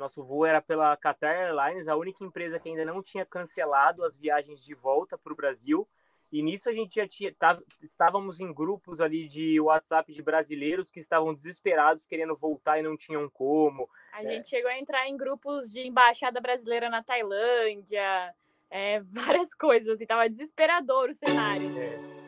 Nosso voo era pela Qatar Airlines, a única empresa que ainda não tinha cancelado as viagens de volta para o Brasil. E nisso a gente já tinha, tá, estávamos em grupos ali de WhatsApp de brasileiros que estavam desesperados, querendo voltar e não tinham como. A é. gente chegou a entrar em grupos de embaixada brasileira na Tailândia, é, várias coisas, assim, tava desesperador o cenário. É.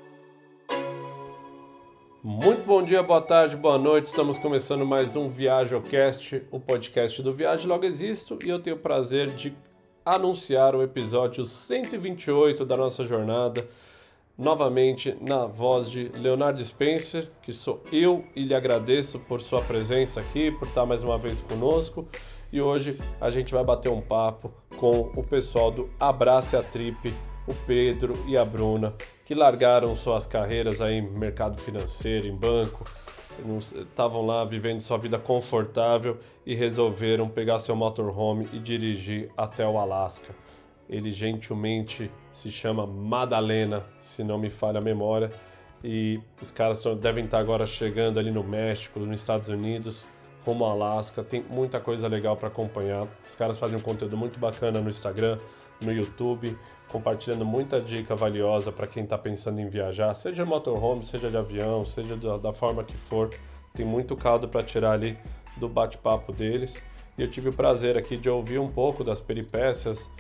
Muito bom dia, boa tarde, boa noite. Estamos começando mais um ViajoCast, o podcast do Viagem Logo Existo, e eu tenho o prazer de anunciar o episódio 128 da nossa jornada, novamente na voz de Leonardo Spencer, que sou eu e lhe agradeço por sua presença aqui, por estar mais uma vez conosco. E hoje a gente vai bater um papo com o pessoal do Abrace a Trip, o Pedro e a Bruna, que largaram suas carreiras aí em mercado financeiro, em banco, estavam lá vivendo sua vida confortável e resolveram pegar seu motorhome e dirigir até o Alasca. Ele gentilmente se chama Madalena, se não me falha a memória, e os caras devem estar agora chegando ali no México, nos Estados Unidos, rumo ao Alasca. Tem muita coisa legal para acompanhar. Os caras fazem um conteúdo muito bacana no Instagram, no YouTube, compartilhando muita dica valiosa para quem está pensando em viajar, seja motorhome, seja de avião, seja da, da forma que for. Tem muito caldo para tirar ali do bate-papo deles. E eu tive o prazer aqui de ouvir um pouco das peripécias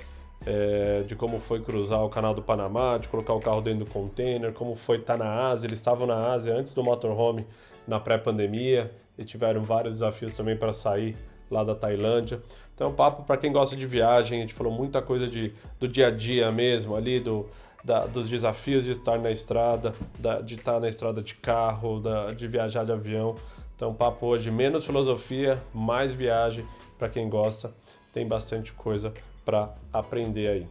é, de como foi cruzar o canal do Panamá, de colocar o carro dentro do container, como foi estar tá na Ásia. Eles estavam na Ásia antes do motorhome, na pré-pandemia, e tiveram vários desafios também para sair lá da Tailândia. Então, é um papo para quem gosta de viagem. A gente falou muita coisa de, do dia a dia mesmo, ali, do, da, dos desafios de estar na estrada, da, de estar na estrada de carro, da, de viajar de avião. Então, um papo hoje menos filosofia, mais viagem para quem gosta. Tem bastante coisa para aprender aí.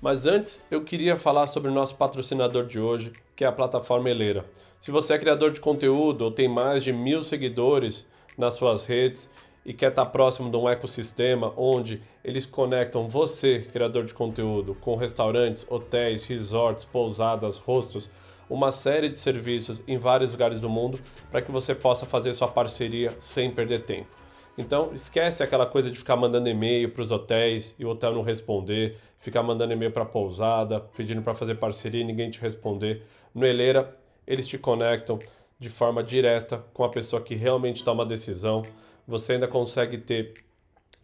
Mas antes, eu queria falar sobre o nosso patrocinador de hoje, que é a plataforma Eleira. Se você é criador de conteúdo ou tem mais de mil seguidores nas suas redes e quer estar próximo de um ecossistema onde eles conectam você, criador de conteúdo, com restaurantes, hotéis, resorts, pousadas, hostels, uma série de serviços em vários lugares do mundo para que você possa fazer sua parceria sem perder tempo. Então, esquece aquela coisa de ficar mandando e-mail para os hotéis e o hotel não responder, ficar mandando e-mail para a pousada, pedindo para fazer parceria e ninguém te responder. No Eleira, eles te conectam de forma direta com a pessoa que realmente toma a decisão você ainda consegue ter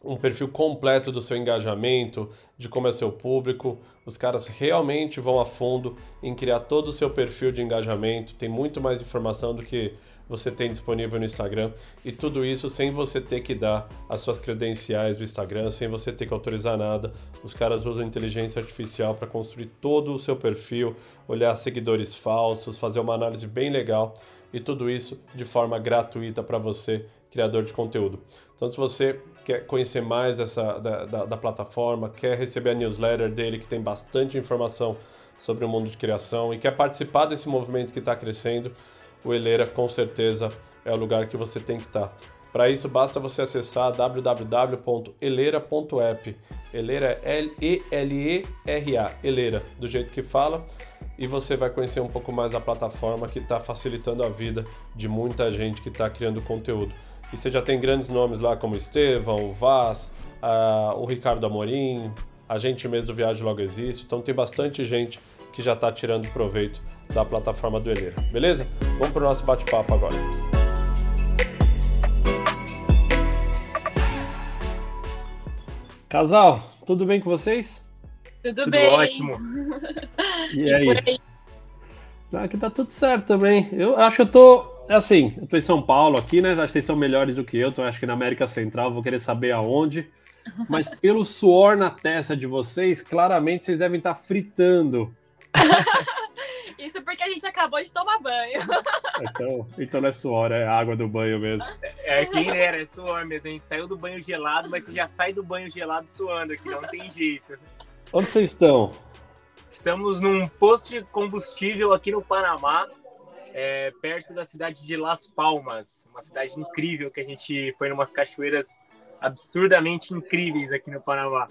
um perfil completo do seu engajamento, de como é seu público. Os caras realmente vão a fundo em criar todo o seu perfil de engajamento. Tem muito mais informação do que você tem disponível no Instagram e tudo isso sem você ter que dar as suas credenciais do Instagram, sem você ter que autorizar nada. Os caras usam inteligência artificial para construir todo o seu perfil, olhar seguidores falsos, fazer uma análise bem legal e tudo isso de forma gratuita para você criador de conteúdo. Então, se você quer conhecer mais essa, da, da, da, plataforma, quer receber a newsletter dele, que tem bastante informação sobre o mundo de criação e quer participar desse movimento que está crescendo, o Eleira com certeza é o lugar que você tem que estar. Tá. Para isso, basta você acessar www.eleira.app. Eleira é E-L-E-R-A, Eleira, do jeito que fala, e você vai conhecer um pouco mais a plataforma que está facilitando a vida de muita gente que está criando conteúdo. E você já tem grandes nomes lá como Estevão, o Vaz, a, o Ricardo Amorim, a gente mesmo do Viagem Logo Existe. Então tem bastante gente que já está tirando proveito da plataforma do Eleira. Beleza? Vamos para o nosso bate-papo agora. Casal, tudo bem com vocês? Tudo, tudo bem. ótimo. E, e aí? aí? Aqui tá tudo certo também. Eu acho que eu tô. Assim, eu tô em São Paulo aqui, né? Acho que vocês são melhores do que eu, então acho que na América Central vou querer saber aonde. Mas pelo suor na testa de vocês, claramente vocês devem estar fritando. Isso porque a gente acabou de tomar banho. Então, então não é suor, é água do banho mesmo. É, quem era, é suor mesmo. A gente saiu do banho gelado, mas você já sai do banho gelado suando aqui, não tem jeito. Onde vocês estão? Estamos num posto de combustível aqui no Panamá, é, perto da cidade de Las Palmas, uma cidade incrível que a gente foi em umas cachoeiras absurdamente incríveis aqui no Panamá.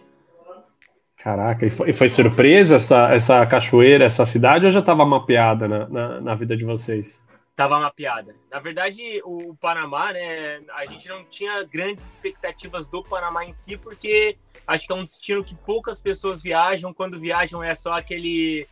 Caraca, e foi, foi surpresa essa, essa cachoeira, essa cidade, ou já estava mapeada na, na, na, vida de vocês? Tava mapeada. Na verdade, o, Panamá, né, a gente não tinha grandes expectativas do Panamá em si, porque acho que é um destino que poucas pessoas viajam. Quando viajam é só aquele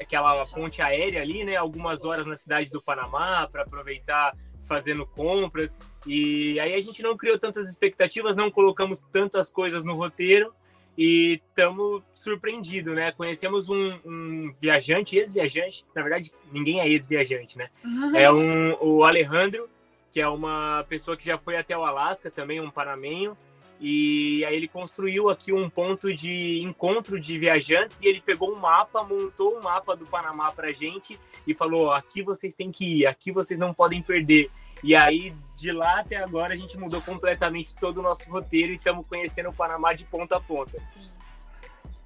aquela ponte aérea ali, né, algumas horas na cidade do Panamá para aproveitar fazendo compras. E aí a gente não criou tantas expectativas, não colocamos tantas coisas no roteiro e estamos surpreendidos, né? Conhecemos um, um viajante, ex-viajante, na verdade ninguém é ex-viajante, né? Uhum. É um, o Alejandro, que é uma pessoa que já foi até o Alasca, também um panamenho, e aí ele construiu aqui um ponto de encontro de viajantes e ele pegou um mapa, montou um mapa do Panamá pra gente e falou: aqui vocês têm que ir, aqui vocês não podem perder. E aí, de lá até agora, a gente mudou completamente todo o nosso roteiro e estamos conhecendo o Panamá de ponta a ponta. Sim.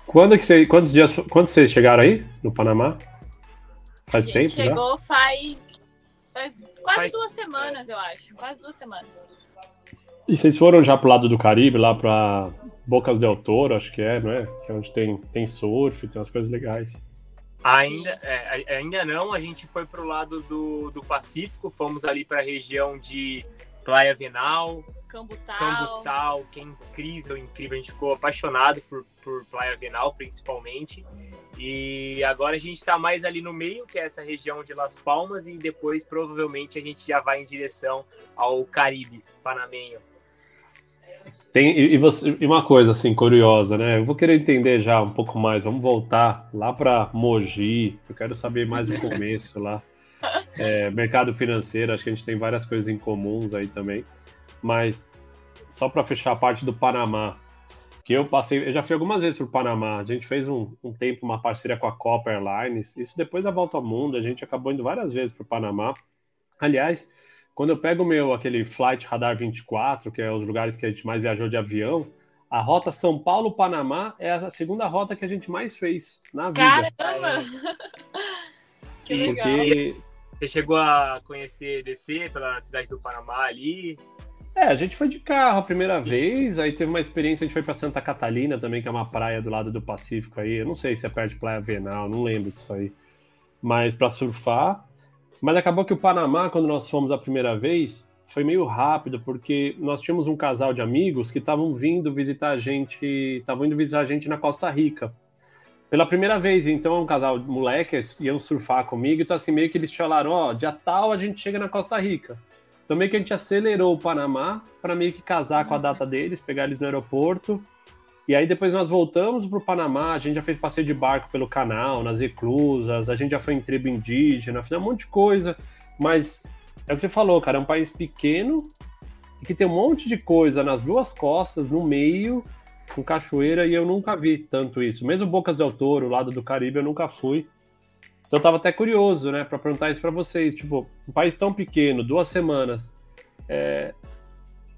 Quando que você, quantos dias, quantos vocês chegaram aí no Panamá? Faz tempo chegou já? faz, faz quase faz, duas semanas, eu acho. Quase duas semanas. E vocês foram já pro lado do Caribe, lá para Bocas del Toro, acho que é, não é? Que é onde tem, tem surf, tem umas coisas legais. Ainda, é, ainda não, a gente foi para o lado do, do Pacífico, fomos ali para a região de Praia Venal, Cambutal. Cambutal, que é incrível, incrível. A gente ficou apaixonado por, por Praia Venal, principalmente. E agora a gente está mais ali no meio, que é essa região de Las Palmas, e depois provavelmente a gente já vai em direção ao Caribe panamenho. Tem, e, você, e uma coisa assim curiosa, né? Eu vou querer entender já um pouco mais. Vamos voltar lá para Mogi. Eu quero saber mais do começo lá. É, mercado financeiro, acho que a gente tem várias coisas em comuns aí também. Mas só para fechar a parte do Panamá, que eu passei, eu já fui algumas vezes para o Panamá. A gente fez um, um, tempo uma parceria com a Copa Airlines. Isso depois da volta ao mundo, a gente acabou indo várias vezes para o Panamá. Aliás, quando eu pego o meu, aquele Flight Radar 24, que é os lugares que a gente mais viajou de avião, a rota São Paulo-Panamá é a segunda rota que a gente mais fez na vida. Caramba! que legal. Porque... Você chegou a conhecer, descer pela cidade do Panamá ali? É, a gente foi de carro a primeira vez, aí teve uma experiência, a gente foi para Santa Catalina também, que é uma praia do lado do Pacífico aí. Eu não sei se é perto de Praia Venal, não lembro disso aí. Mas para surfar. Mas acabou que o Panamá, quando nós fomos a primeira vez, foi meio rápido, porque nós tínhamos um casal de amigos que estavam vindo visitar a gente, estavam indo visitar a gente na Costa Rica. Pela primeira vez, então, um casal de moleques iam surfar comigo, então assim, meio que eles falaram, ó, oh, dia tal a gente chega na Costa Rica. Então meio que a gente acelerou o Panamá para meio que casar com a data deles, pegar eles no aeroporto e aí depois nós voltamos para o Panamá, a gente já fez passeio de barco pelo canal, nas reclusas, a gente já foi em tribo indígena, fizemos um monte de coisa, mas é o que você falou, cara, é um país pequeno e que tem um monte de coisa nas duas costas, no meio, com cachoeira, e eu nunca vi tanto isso. Mesmo Bocas del Toro, lado do Caribe, eu nunca fui. Então eu tava até curioso, né, para perguntar isso para vocês, tipo, um país tão pequeno, duas semanas, é...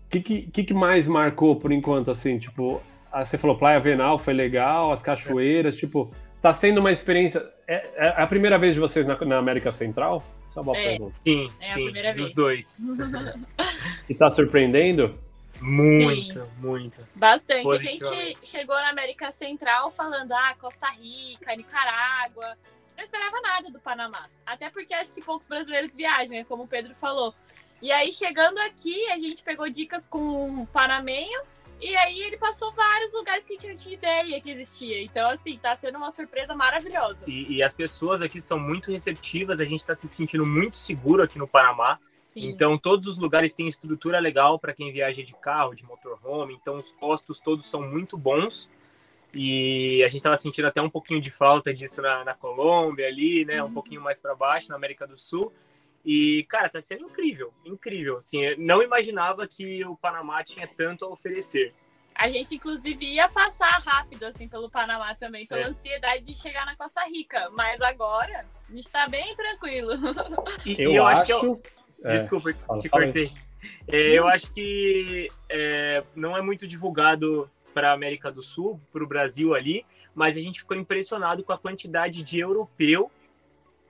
o que, que, que mais marcou por enquanto, assim, tipo, você falou Praia Venal foi legal, as cachoeiras, tipo, tá sendo uma experiência. É, é a primeira vez de vocês na, na América Central? Só uma é, pergunta. Sim, é sim, dos vez. dois. e tá surpreendendo? Muito, sim. muito. Bastante. A gente chegou na América Central falando, ah, Costa Rica, Nicarágua. Não esperava nada do Panamá. Até porque acho que poucos brasileiros viajam, é como o Pedro falou. E aí, chegando aqui, a gente pegou dicas com um panamenho e aí ele passou vários lugares que a gente não tinha ideia que existia. Então, assim, tá sendo uma surpresa maravilhosa. E, e as pessoas aqui são muito receptivas, a gente tá se sentindo muito seguro aqui no Panamá. Sim. Então, todos os lugares têm estrutura legal para quem viaja de carro, de motorhome. Então, os postos todos são muito bons. E a gente estava sentindo até um pouquinho de falta disso na, na Colômbia ali, né? Uhum. Um pouquinho mais para baixo, na América do Sul. E, cara, tá sendo incrível, incrível. Assim, eu não imaginava que o Panamá tinha tanto a oferecer. A gente, inclusive, ia passar rápido, assim, pelo Panamá também, pela é. ansiedade de chegar na Costa Rica. Mas agora, a gente tá bem tranquilo. E, eu, eu acho... que eu... É, Desculpa, fala, te fala cortei. É, eu acho que é, não é muito divulgado para a América do Sul, para o Brasil ali, mas a gente ficou impressionado com a quantidade de europeu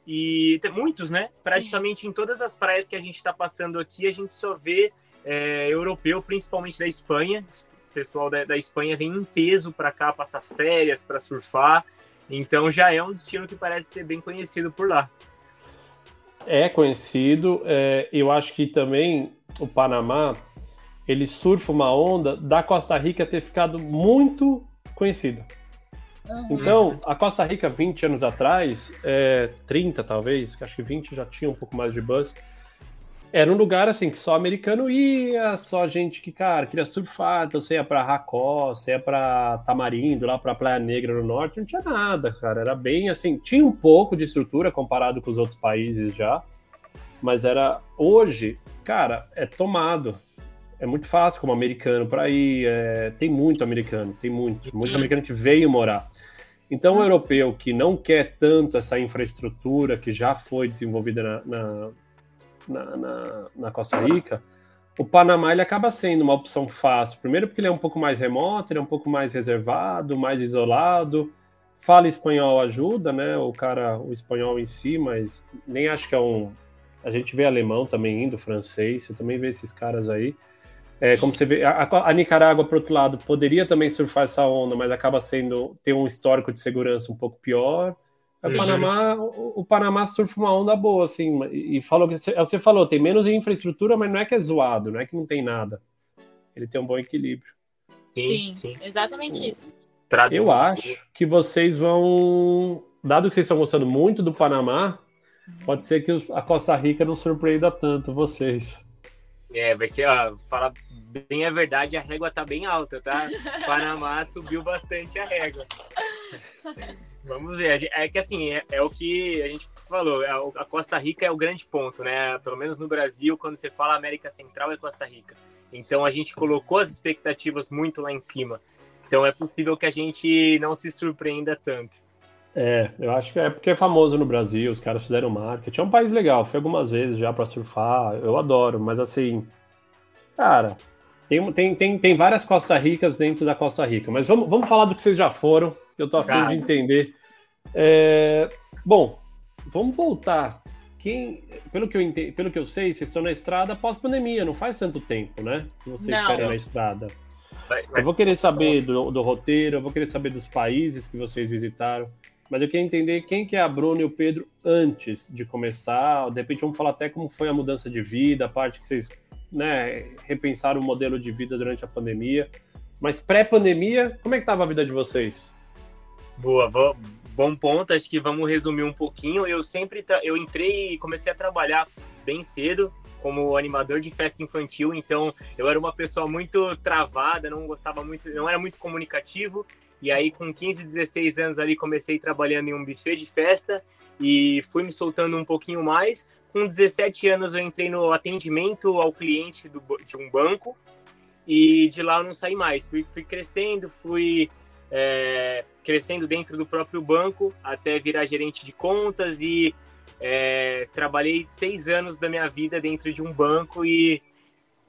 e tem muitos, né? Sim. Praticamente em todas as praias que a gente está passando aqui, a gente só vê é, europeu, principalmente da Espanha. O pessoal da, da Espanha vem em peso para cá passar as férias, para surfar. Então já é um destino que parece ser bem conhecido por lá. é conhecido. É, eu acho que também o Panamá ele surfa uma onda da Costa Rica ter ficado muito conhecido. Uhum. Então, a Costa Rica, 20 anos atrás, é, 30 talvez, acho que 20 já tinha um pouco mais de buzz, era um lugar assim que só americano ia, só gente que, cara, queria surfar, então você ia pra Racó, você ia pra Tamarindo, lá pra Praia Negra no norte, não tinha nada, cara, era bem assim, tinha um pouco de estrutura comparado com os outros países já, mas era, hoje, cara, é tomado, é muito fácil como americano para ir, é, tem muito americano, tem muito, muito americano que veio morar. Então, o europeu que não quer tanto essa infraestrutura que já foi desenvolvida na, na, na, na, Costa Rica, o Panamá ele acaba sendo uma opção fácil. Primeiro porque ele é um pouco mais remoto, ele é um pouco mais reservado, mais isolado. Fala espanhol ajuda, né? O cara, o espanhol em si, mas nem acho que é um. A gente vê alemão também indo, francês, você também vê esses caras aí. É, como você vê, a, a, Nicarágua, por outro lado, poderia também surfar essa onda, mas acaba sendo ter um histórico de segurança um pouco pior. O Panamá, o, o, Panamá surfa uma onda boa, assim, e, e falou que é o que você falou, tem menos infraestrutura, mas não é que é zoado, não é que não tem nada. Ele tem um bom equilíbrio. Sim, sim, sim. exatamente isso. Eu acho que vocês vão, dado que vocês estão gostando muito do Panamá, pode ser que a Costa Rica não surpreenda tanto vocês. É, vai ser, ó, fala bem a verdade, a régua tá bem alta, tá? Panamá subiu bastante a régua. Vamos ver. É que assim, é, é, o que a gente falou, é a Costa Rica é o grande ponto, né? Pelo menos no Brasil, quando você fala América Central, é Costa Rica. Então a gente colocou as expectativas muito lá em cima. Então é possível que a gente não se surpreenda tanto. É, eu acho que é porque é famoso no Brasil, os caras fizeram marketing. É um país legal, fui algumas vezes já para surfar, eu adoro, mas assim, cara, tem, tem, tem, tem várias Costa Ricas dentro da Costa Rica, mas vamos, vamos falar do que vocês já foram, eu tô afim de entender. É, bom, vamos voltar. Quem, pelo, que eu entendi, pelo que eu sei, vocês estão na estrada pós-pandemia, não faz tanto tempo, né? Que vocês ficarem na estrada. Eu vou querer saber do, do roteiro, eu vou querer saber dos países que vocês visitaram mas eu queria entender quem que é a Bruna e o Pedro antes de começar. De repente vamos falar até como foi a mudança de vida, a parte que vocês né, repensaram o modelo de vida durante a pandemia. Mas pré-pandemia, como é que estava a vida de vocês? Boa, bom ponto. Acho que vamos resumir um pouquinho. Eu sempre eu entrei e comecei a trabalhar bem cedo como animador de festa infantil, então eu era uma pessoa muito travada, não gostava muito, não era muito comunicativo e aí, com 15, 16 anos ali, comecei trabalhando em um buffet de festa e fui me soltando um pouquinho mais. Com 17 anos, eu entrei no atendimento ao cliente do, de um banco e de lá eu não saí mais. Fui, fui crescendo, fui é, crescendo dentro do próprio banco até virar gerente de contas e é, trabalhei seis anos da minha vida dentro de um banco e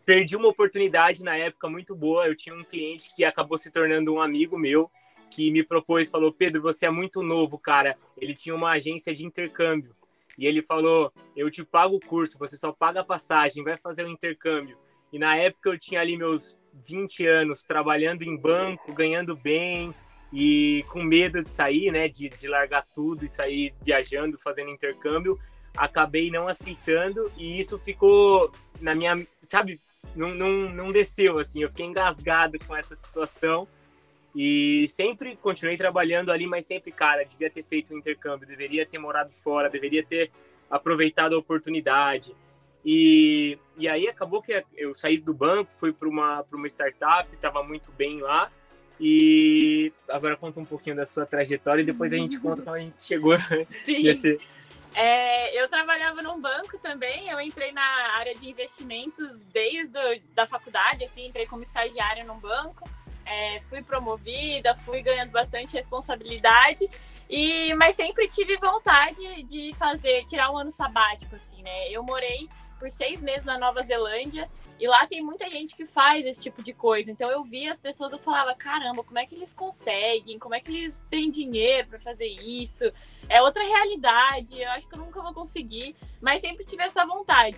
perdi uma oportunidade na época muito boa. Eu tinha um cliente que acabou se tornando um amigo meu que me propôs, falou: Pedro, você é muito novo, cara. Ele tinha uma agência de intercâmbio. E ele falou: Eu te pago o curso, você só paga a passagem, vai fazer o um intercâmbio. E na época eu tinha ali meus 20 anos trabalhando em banco, ganhando bem e com medo de sair, né? De, de largar tudo e sair viajando, fazendo intercâmbio. Acabei não aceitando e isso ficou na minha. Sabe? Não, não, não desceu, assim. Eu fiquei engasgado com essa situação. E sempre continuei trabalhando ali, mas sempre, cara, devia ter feito um intercâmbio, deveria ter morado fora, deveria ter aproveitado a oportunidade. E, e aí acabou que eu saí do banco, fui para uma, uma startup, estava muito bem lá. E agora conta um pouquinho da sua trajetória e depois a gente conta como a gente chegou Sim. nesse. É, eu trabalhava num banco também, eu entrei na área de investimentos desde a da faculdade, assim, entrei como estagiária num banco é, fui promovida, fui ganhando bastante responsabilidade. E, mas sempre tive vontade de fazer, tirar um ano sabático, assim, né? Eu morei por seis meses na Nova Zelândia e lá tem muita gente que faz esse tipo de coisa. Então eu via as pessoas, eu falava, caramba, como é que eles conseguem? Como é que eles têm dinheiro para fazer isso? É outra realidade, eu acho que eu nunca vou conseguir, mas sempre tive essa vontade.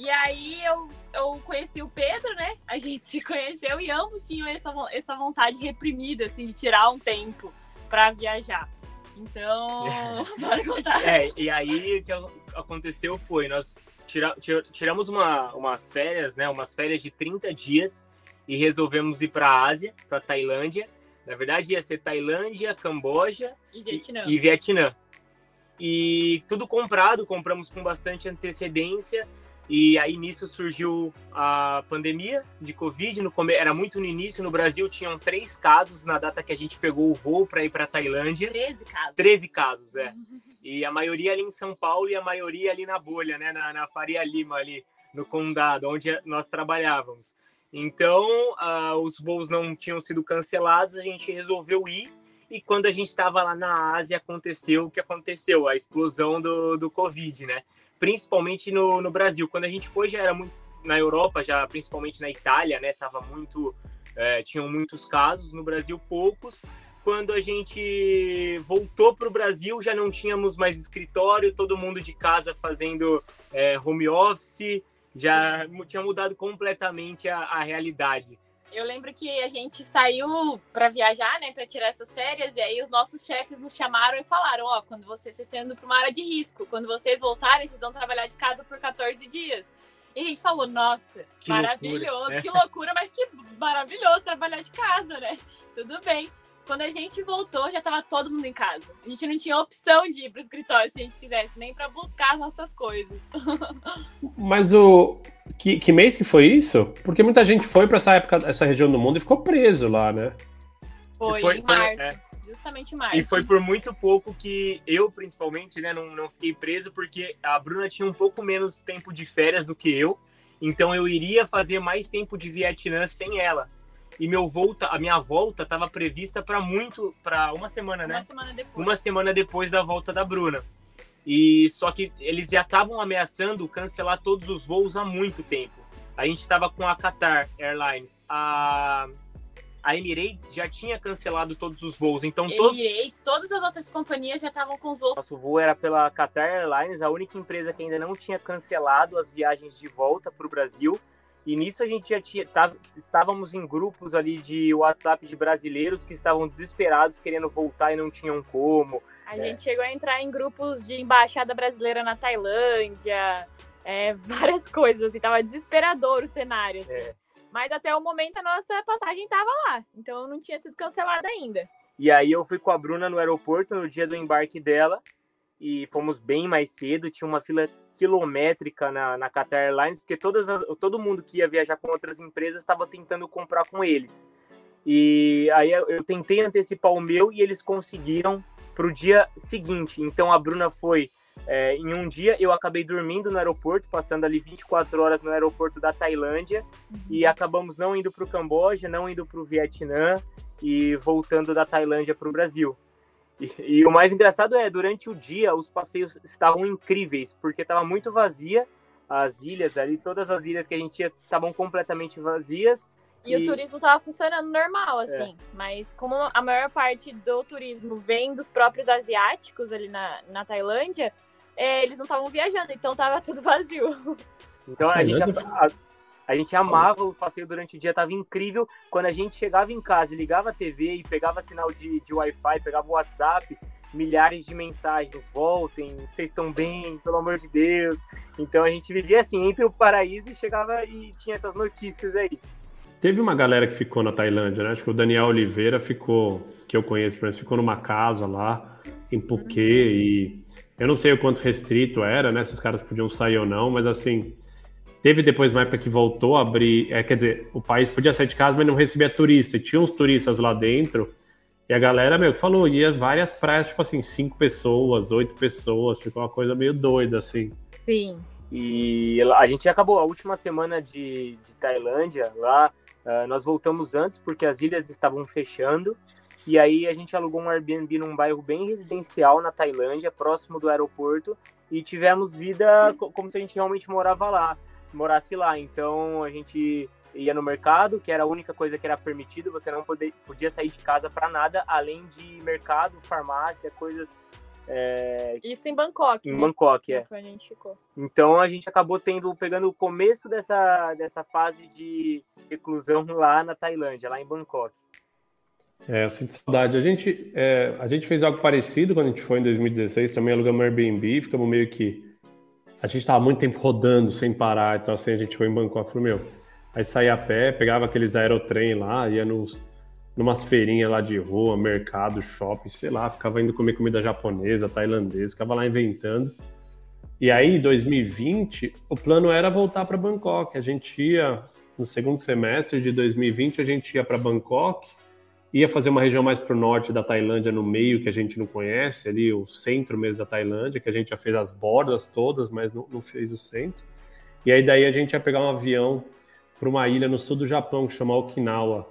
E aí eu, eu conheci o Pedro, né? A gente se conheceu e ambos tinham essa, essa vontade reprimida, assim, de tirar um tempo para viajar. Então, bora contar. É, e aí que eu, aconteceu foi, nós tira, tira, tiramos uma, uma férias, né, umas férias de 30 dias e resolvemos ir para a Ásia, para Tailândia. Na verdade, ia ser Tailândia, Camboja e Vietnã. E, e Vietnã. E tudo comprado, compramos com bastante antecedência. E aí nisso surgiu a pandemia de Covid. No come... Era muito no início. No Brasil tinham três casos na data que a gente pegou o voo para ir para Tailândia. Treze casos. Treze casos, é. E a maioria ali em São Paulo e a maioria ali na bolha, né? Na, na Faria Lima, ali no condado, onde nós trabalhávamos. Então, uh, os voos não tinham sido cancelados, a gente resolveu ir. E quando a gente estava lá na Ásia, aconteceu o que aconteceu, a explosão do, do Covid, né? Principalmente no, no Brasil. Quando a gente foi, já era muito na Europa, já principalmente na Itália, né? Tava muito, é, tinham muitos casos, no Brasil poucos. Quando a gente voltou para o Brasil, já não tínhamos mais escritório, todo mundo de casa fazendo é, home office, já tinha mudado completamente a, a realidade. Eu lembro que a gente saiu para viajar, né, para tirar essas férias, e aí os nossos chefes nos chamaram e falaram: Ó, oh, quando vocês, vocês estão indo para uma área de risco, quando vocês voltarem, vocês vão trabalhar de casa por 14 dias. E a gente falou: Nossa, que maravilhoso, loucura, né? que loucura, mas que maravilhoso trabalhar de casa, né? Tudo bem. Quando a gente voltou, já estava todo mundo em casa. A gente não tinha opção de ir para o escritório se a gente quisesse, nem para buscar as nossas coisas. Mas o que, que mês que foi isso? Porque muita gente foi para essa época, essa região do mundo e ficou preso lá, né? Foi, foi em março. É. Justamente em março. E foi por muito pouco que eu, principalmente, né, não, não fiquei preso, porque a Bruna tinha um pouco menos tempo de férias do que eu. Então eu iria fazer mais tempo de Vietnã sem ela e meu volta, a minha volta estava prevista para muito, para uma semana, né? Uma semana depois. Uma semana depois da volta da Bruna. E só que eles já estavam ameaçando cancelar todos os voos há muito tempo. A gente estava com a Qatar Airlines, a a Emirates já tinha cancelado todos os voos, então Emirates, todas as outras companhias já estavam com os voos. Nosso voo era pela Qatar Airlines, a única empresa que ainda não tinha cancelado as viagens de volta para o Brasil. E nisso a gente já tinha, tá, estávamos em grupos ali de WhatsApp de brasileiros que estavam desesperados, querendo voltar e não tinham como. A é. gente chegou a entrar em grupos de embaixada brasileira na Tailândia, é, várias coisas, assim, tava desesperador o cenário. Assim. É. Mas até o momento a nossa passagem estava lá, então não tinha sido cancelada ainda. E aí eu fui com a Bruna no aeroporto no dia do embarque dela e fomos bem mais cedo, tinha uma fila quilométrica na, na Qatar Airlines, porque todas as, todo mundo que ia viajar com outras empresas estava tentando comprar com eles. E aí eu, tentei antecipar o meu e eles conseguiram para o dia seguinte. Então a Bruna foi é, em um dia, eu acabei dormindo no aeroporto, passando ali 24 horas no aeroporto da Tailândia, uhum. e acabamos não indo para o Camboja, não indo para o Vietnã e voltando da Tailândia para o Brasil. E, e, o mais engraçado é, durante o dia, os passeios estavam incríveis, porque estava muito vazia, as ilhas ali, todas as ilhas que a gente ia estavam completamente vazias. E, e, o turismo estava funcionando normal, é. assim. É. Mas como a maior parte do turismo vem dos próprios asiáticos ali na, na Tailândia, é, eles não estavam viajando, então estava tudo vazio. Então a gente, a, a gente amava o passeio durante o dia, tava incrível. Quando a gente chegava em casa e ligava a TV e pegava sinal de, de Wi-Fi, pegava o WhatsApp, milhares de mensagens, voltem, vocês estão bem, pelo amor de Deus. Então a gente vivia assim, entre o paraíso e chegava e tinha essas notícias aí. Teve uma galera que ficou na Tailândia, né? Acho que o Daniel Oliveira ficou, que eu conheço, ficou numa casa lá em Phuket e eu não sei o quanto restrito era, né? Se os caras podiam sair ou não, mas assim, Teve depois uma época que voltou a abrir, é, quer dizer, o país podia sair de casa, mas não recebia turista. E tinha uns turistas lá dentro. E a galera, meu, que falou, ia várias praias, tipo assim, cinco pessoas, oito pessoas, ficou uma coisa meio doida, assim. Sim. E a gente acabou a última semana de, de Tailândia lá. Uh, nós voltamos antes porque as ilhas estavam fechando. E aí a gente alugou um Airbnb num bairro bem residencial na Tailândia, próximo do aeroporto. E tivemos vida como se a gente realmente morava lá morasse lá. Então a gente ia no mercado, que era a única coisa que era permitido, você não poder, podia sair de casa para nada, além de mercado, farmácia, coisas. É... Isso em Bangkok. Em né? Bangkok, é. A gente ficou. Então a gente acabou tendo, pegando o começo dessa, dessa fase de reclusão lá na Tailândia, lá em Bangkok. É, eu sinto saudade. A gente, é, a gente fez algo parecido quando a gente foi em 2016, também alugamos Airbnb, ficamos meio que a gente tava muito tempo rodando sem parar, então assim, a gente foi em Bangkok, falou, meu, aí saía a pé, pegava aqueles aerotrem lá, ia nos, numas feirinhas lá de rua, mercado, shopping, sei lá, ficava indo comer comida japonesa, tailandesa, ficava lá inventando. E aí, em 2020, o plano era voltar para Bangkok. A gente ia, no segundo semestre de 2020, a gente ia para Bangkok, ia fazer uma região mais para o norte da Tailândia, no meio, que a gente não conhece, ali o centro mesmo da Tailândia, que a gente já fez as bordas todas, mas não, não fez o centro. E aí, daí, a gente ia pegar um avião para uma ilha no sul do Japão, que chama Okinawa,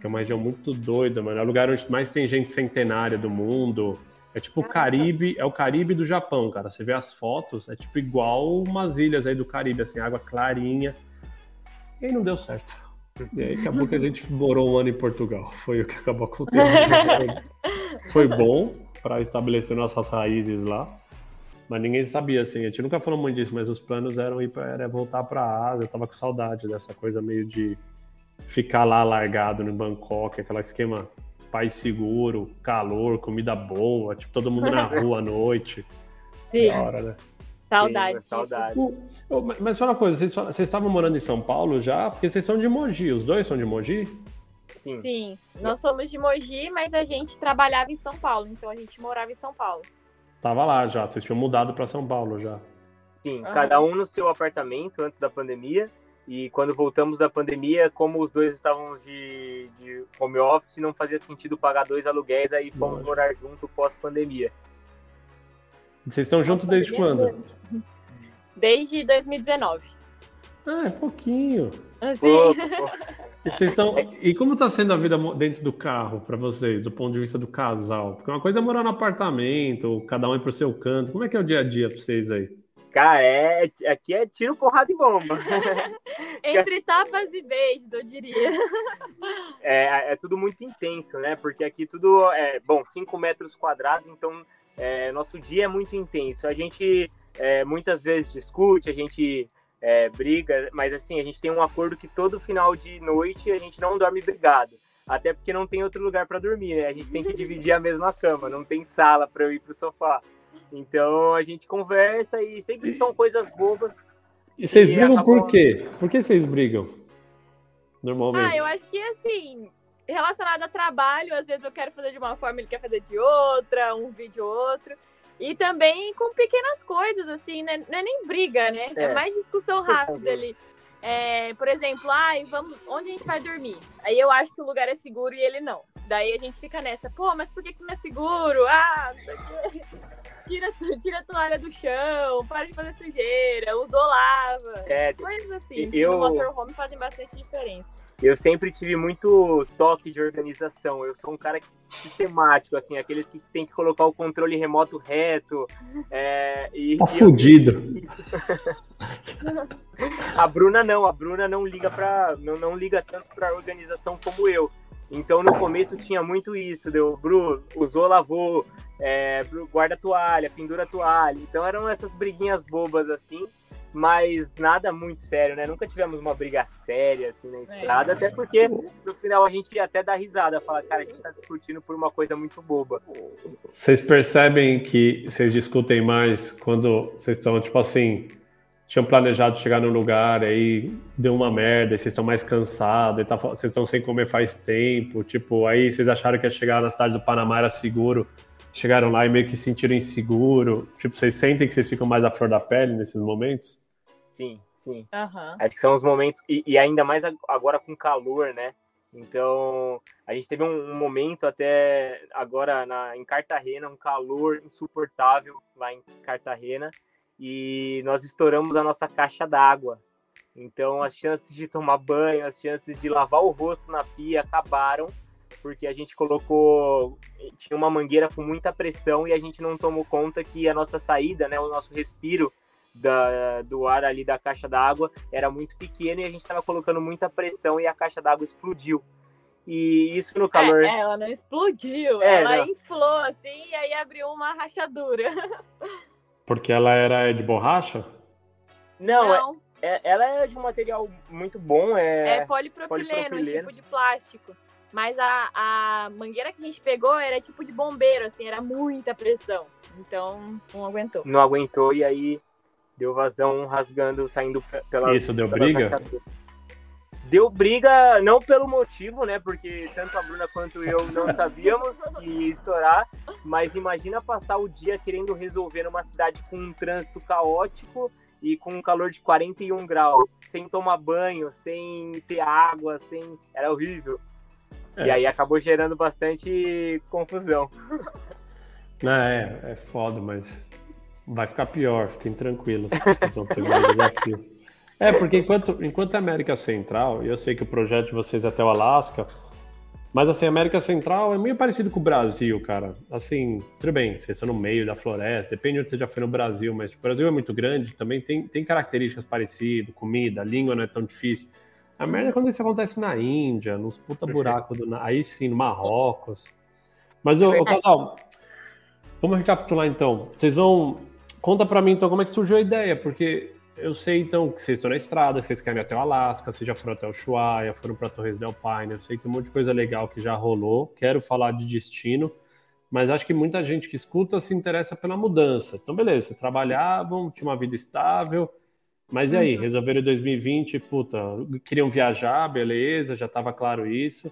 que é uma região muito doida, mano. É o lugar onde mais tem gente centenária do mundo é tipo o Caribe, é o Caribe do Japão, cara. Você vê as fotos, é tipo igual umas ilhas aí do Caribe, assim, água clarinha. E aí não deu certo. E aí acabou que a gente morou um ano em Portugal. Foi o que acabou acontecendo. Foi bom para estabelecer nossas raízes lá. Mas ninguém sabia, assim. A gente nunca falou muito disso, mas os planos eram ir pra, era voltar para a Ásia. Eu tava com saudade dessa coisa meio de ficar lá largado no Bangkok, aquele esquema paz seguro, calor, comida boa, tipo, todo mundo na rua à noite. Sim. Da hora, né? Saudade. Sim, saudade. mas fala uma coisa, vocês, vocês estavam morando em São Paulo já? Porque vocês são de Mogi, os dois são de Mogi? Sim. Sim, nós somos de Mogi, mas a gente trabalhava em São Paulo, então a gente morava em São Paulo. Tava lá já, vocês tinham mudado para São Paulo já. Sim, uhum. cada um no seu apartamento antes da pandemia. E quando voltamos da pandemia, como os dois estavam de, de home office, não fazia sentido pagar dois aluguéis, aí fomos Nossa. morar junto pós-pandemia. Vocês estão juntos desde quando? Desde 2019. Ah, é pouquinho. Assim. Pô, E, vocês estão... e como está sendo a vida dentro do carro para vocês, do ponto de vista do casal? Porque uma coisa é morar no apartamento, cada um ir para o seu canto. Como é que é o dia a dia para vocês aí? Cara, é, aqui é tiro, porrada e bomba. Entre tapas e beijos, eu diria. É, é tudo muito intenso, né? Porque aqui tudo é, bom, 5 metros quadrados, então é, nosso dia é muito intenso. A gente é, muitas vezes discute, a gente é, briga, mas assim, a gente tem um acordo que todo final de noite a gente não dorme brigado. Até porque não tem outro lugar para dormir, né? A gente tem que dividir a mesma cama, não tem sala para eu ir pro sofá. Então a gente conversa e sempre são coisas bobas. E vocês brigam acabam... por quê? Por que vocês brigam? Normalmente. Ah, eu acho que assim, relacionado a trabalho, às vezes eu quero fazer de uma forma, ele quer fazer de outra, um vídeo outro. E também com pequenas coisas, assim, né? não é nem briga, né? É, é mais discussão rápida ali. É, por exemplo, ah, vamos, onde a gente vai dormir? Aí eu acho que o lugar é seguro e ele não. Daí a gente fica nessa, pô, mas por que, que não é seguro? Ah, tira, tira a toalha do chão, para de fazer sujeira, usou lava. É, coisas assim. Eu, no motorhome fazem bastante diferença. Eu sempre tive muito toque de organização. Eu sou um cara sistemático, assim, aqueles que tem que colocar o controle remoto reto. É, e, tá e fudido. a Bruna não, a Bruna não liga para não, não liga tanto para organização como eu. Então no começo tinha muito isso, deu, Bru, usou, lavou, é, guarda toalha, pendura toalha. Então eram essas briguinhas bobas assim, mas nada muito sério, né? Nunca tivemos uma briga séria assim na estrada, é. até porque no final a gente até dá risada, fala, cara, a gente tá discutindo por uma coisa muito boba. Vocês percebem que vocês discutem mais quando vocês estão, tipo assim, tinham planejado chegar no lugar, aí deu uma merda, vocês estão mais cansados, tá, vocês estão sem comer faz tempo, tipo, aí vocês acharam que ia chegar na cidade do Panamá era seguro, chegaram lá e meio que sentiram inseguro, tipo, vocês sentem que vocês ficam mais à flor da pele nesses momentos? Sim, sim. Uhum. Acho que são os momentos, e, e, ainda mais agora com calor, né? Então, a gente teve um, um momento até agora na, em Cartagena, um calor insuportável lá em Cartagena, e nós estouramos a nossa caixa d'água. Então as chances de tomar banho, as chances de lavar o rosto na pia acabaram, porque a gente colocou. Tinha uma mangueira com muita pressão e a gente não tomou conta que a nossa saída, né, o nosso respiro da, do ar ali da caixa d'água era muito pequeno e a gente estava colocando muita pressão e a caixa d'água explodiu. E isso no calor. É, ela não explodiu, é, ela não. inflou assim e aí abriu uma rachadura. Porque ela era de borracha? Não, é, Não. É, é, ela é de um material muito bom. É, é polipropileno, polipropileno. tipo de plástico. Mas a, a mangueira que a gente pegou era tipo de bombeiro, assim, era muita pressão. Então, não aguentou. Não aguentou, e aí Deu vazão rasgando, saindo pelas. Isso deu briga? Deu briga, não pelo motivo, né? Porque tanto a Bruna quanto eu não sabíamos que ia estourar, mas imagina passar o dia querendo resolver numa cidade com um trânsito caótico e com um calor de 41 graus, sem tomar banho, sem ter água, sem. Era horrível. É. E aí acabou gerando bastante confusão. Não, é, é foda, mas vai ficar pior, fiquem tranquilos. Vocês vão desafios. É, porque enquanto, enquanto a América Central, e eu sei que o projeto de vocês é até o Alasca, mas assim, a América Central é meio parecido com o Brasil, cara. Assim, tudo bem, vocês estão no meio da floresta, depende de onde você já foi no Brasil, mas o Brasil é muito grande, também tem, tem características parecidas, comida, língua não é tão difícil. A merda é quando isso acontece na Índia, nos puta buracos do. Aí sim, no Marrocos. Mas, ô, ô casal, vamos recapitular então. Vocês vão. Conta pra mim então como é que surgiu a ideia, porque eu sei então que vocês estão na estrada, vocês querem ir até o Alasca, vocês já foram até o Ushuaia, foram para Torres del Paine, eu sei que tem um monte de coisa legal que já rolou. Quero falar de destino, mas acho que muita gente que escuta se interessa pela mudança. Então, beleza, trabalhavam, tinha uma vida estável, mas e aí, uhum. resolveram em 2020, puta, queriam viajar, beleza, já estava claro isso.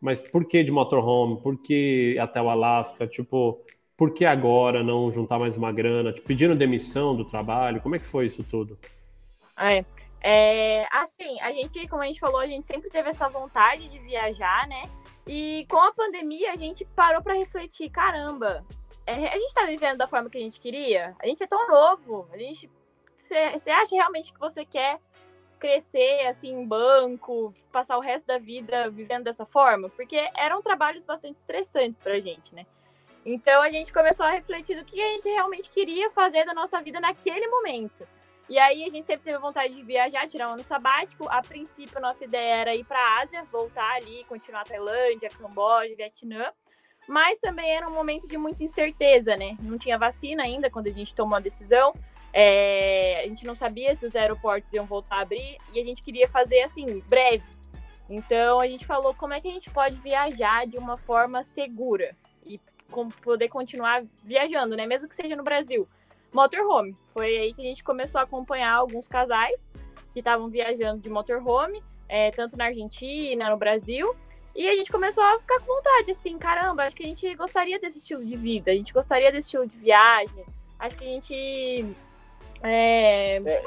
Mas por que de motorhome? Por que até o Alasca? Tipo, por que agora não juntar mais uma grana? Tipo, pediram demissão do trabalho? Como é que foi isso tudo? É, é, assim, a gente, como a gente falou, a gente sempre teve essa vontade de viajar, né? E com a pandemia a gente parou para refletir, caramba, é, a gente tá vivendo da forma que a gente queria? A gente é tão novo, a gente você acha realmente que você quer crescer assim em banco, passar o resto da vida vivendo dessa forma? Porque eram trabalhos bastante estressantes pra gente, né? Então a gente começou a refletir do que a gente realmente queria fazer da nossa vida naquele momento. E aí a gente sempre teve vontade de viajar, tirar um ano sabático. A princípio, nossa ideia era ir para a Ásia, voltar ali, continuar a Tailândia, Camboja, Vietnã. Mas também era um momento de muita incerteza, né? Não tinha vacina ainda quando a gente tomou a decisão. É, a gente não sabia se os aeroportos iam voltar a abrir e a gente queria fazer assim, breve. Então a gente falou como é que a gente pode viajar de uma forma segura poder continuar viajando, né? Mesmo que seja no Brasil. Motorhome. Foi aí que a gente começou a acompanhar alguns casais que estavam viajando de motorhome, é, tanto na Argentina, no Brasil. E a gente começou a ficar com vontade, assim, caramba, acho que a gente gostaria desse estilo de vida, a gente gostaria desse estilo de viagem. Acho que a gente é, é,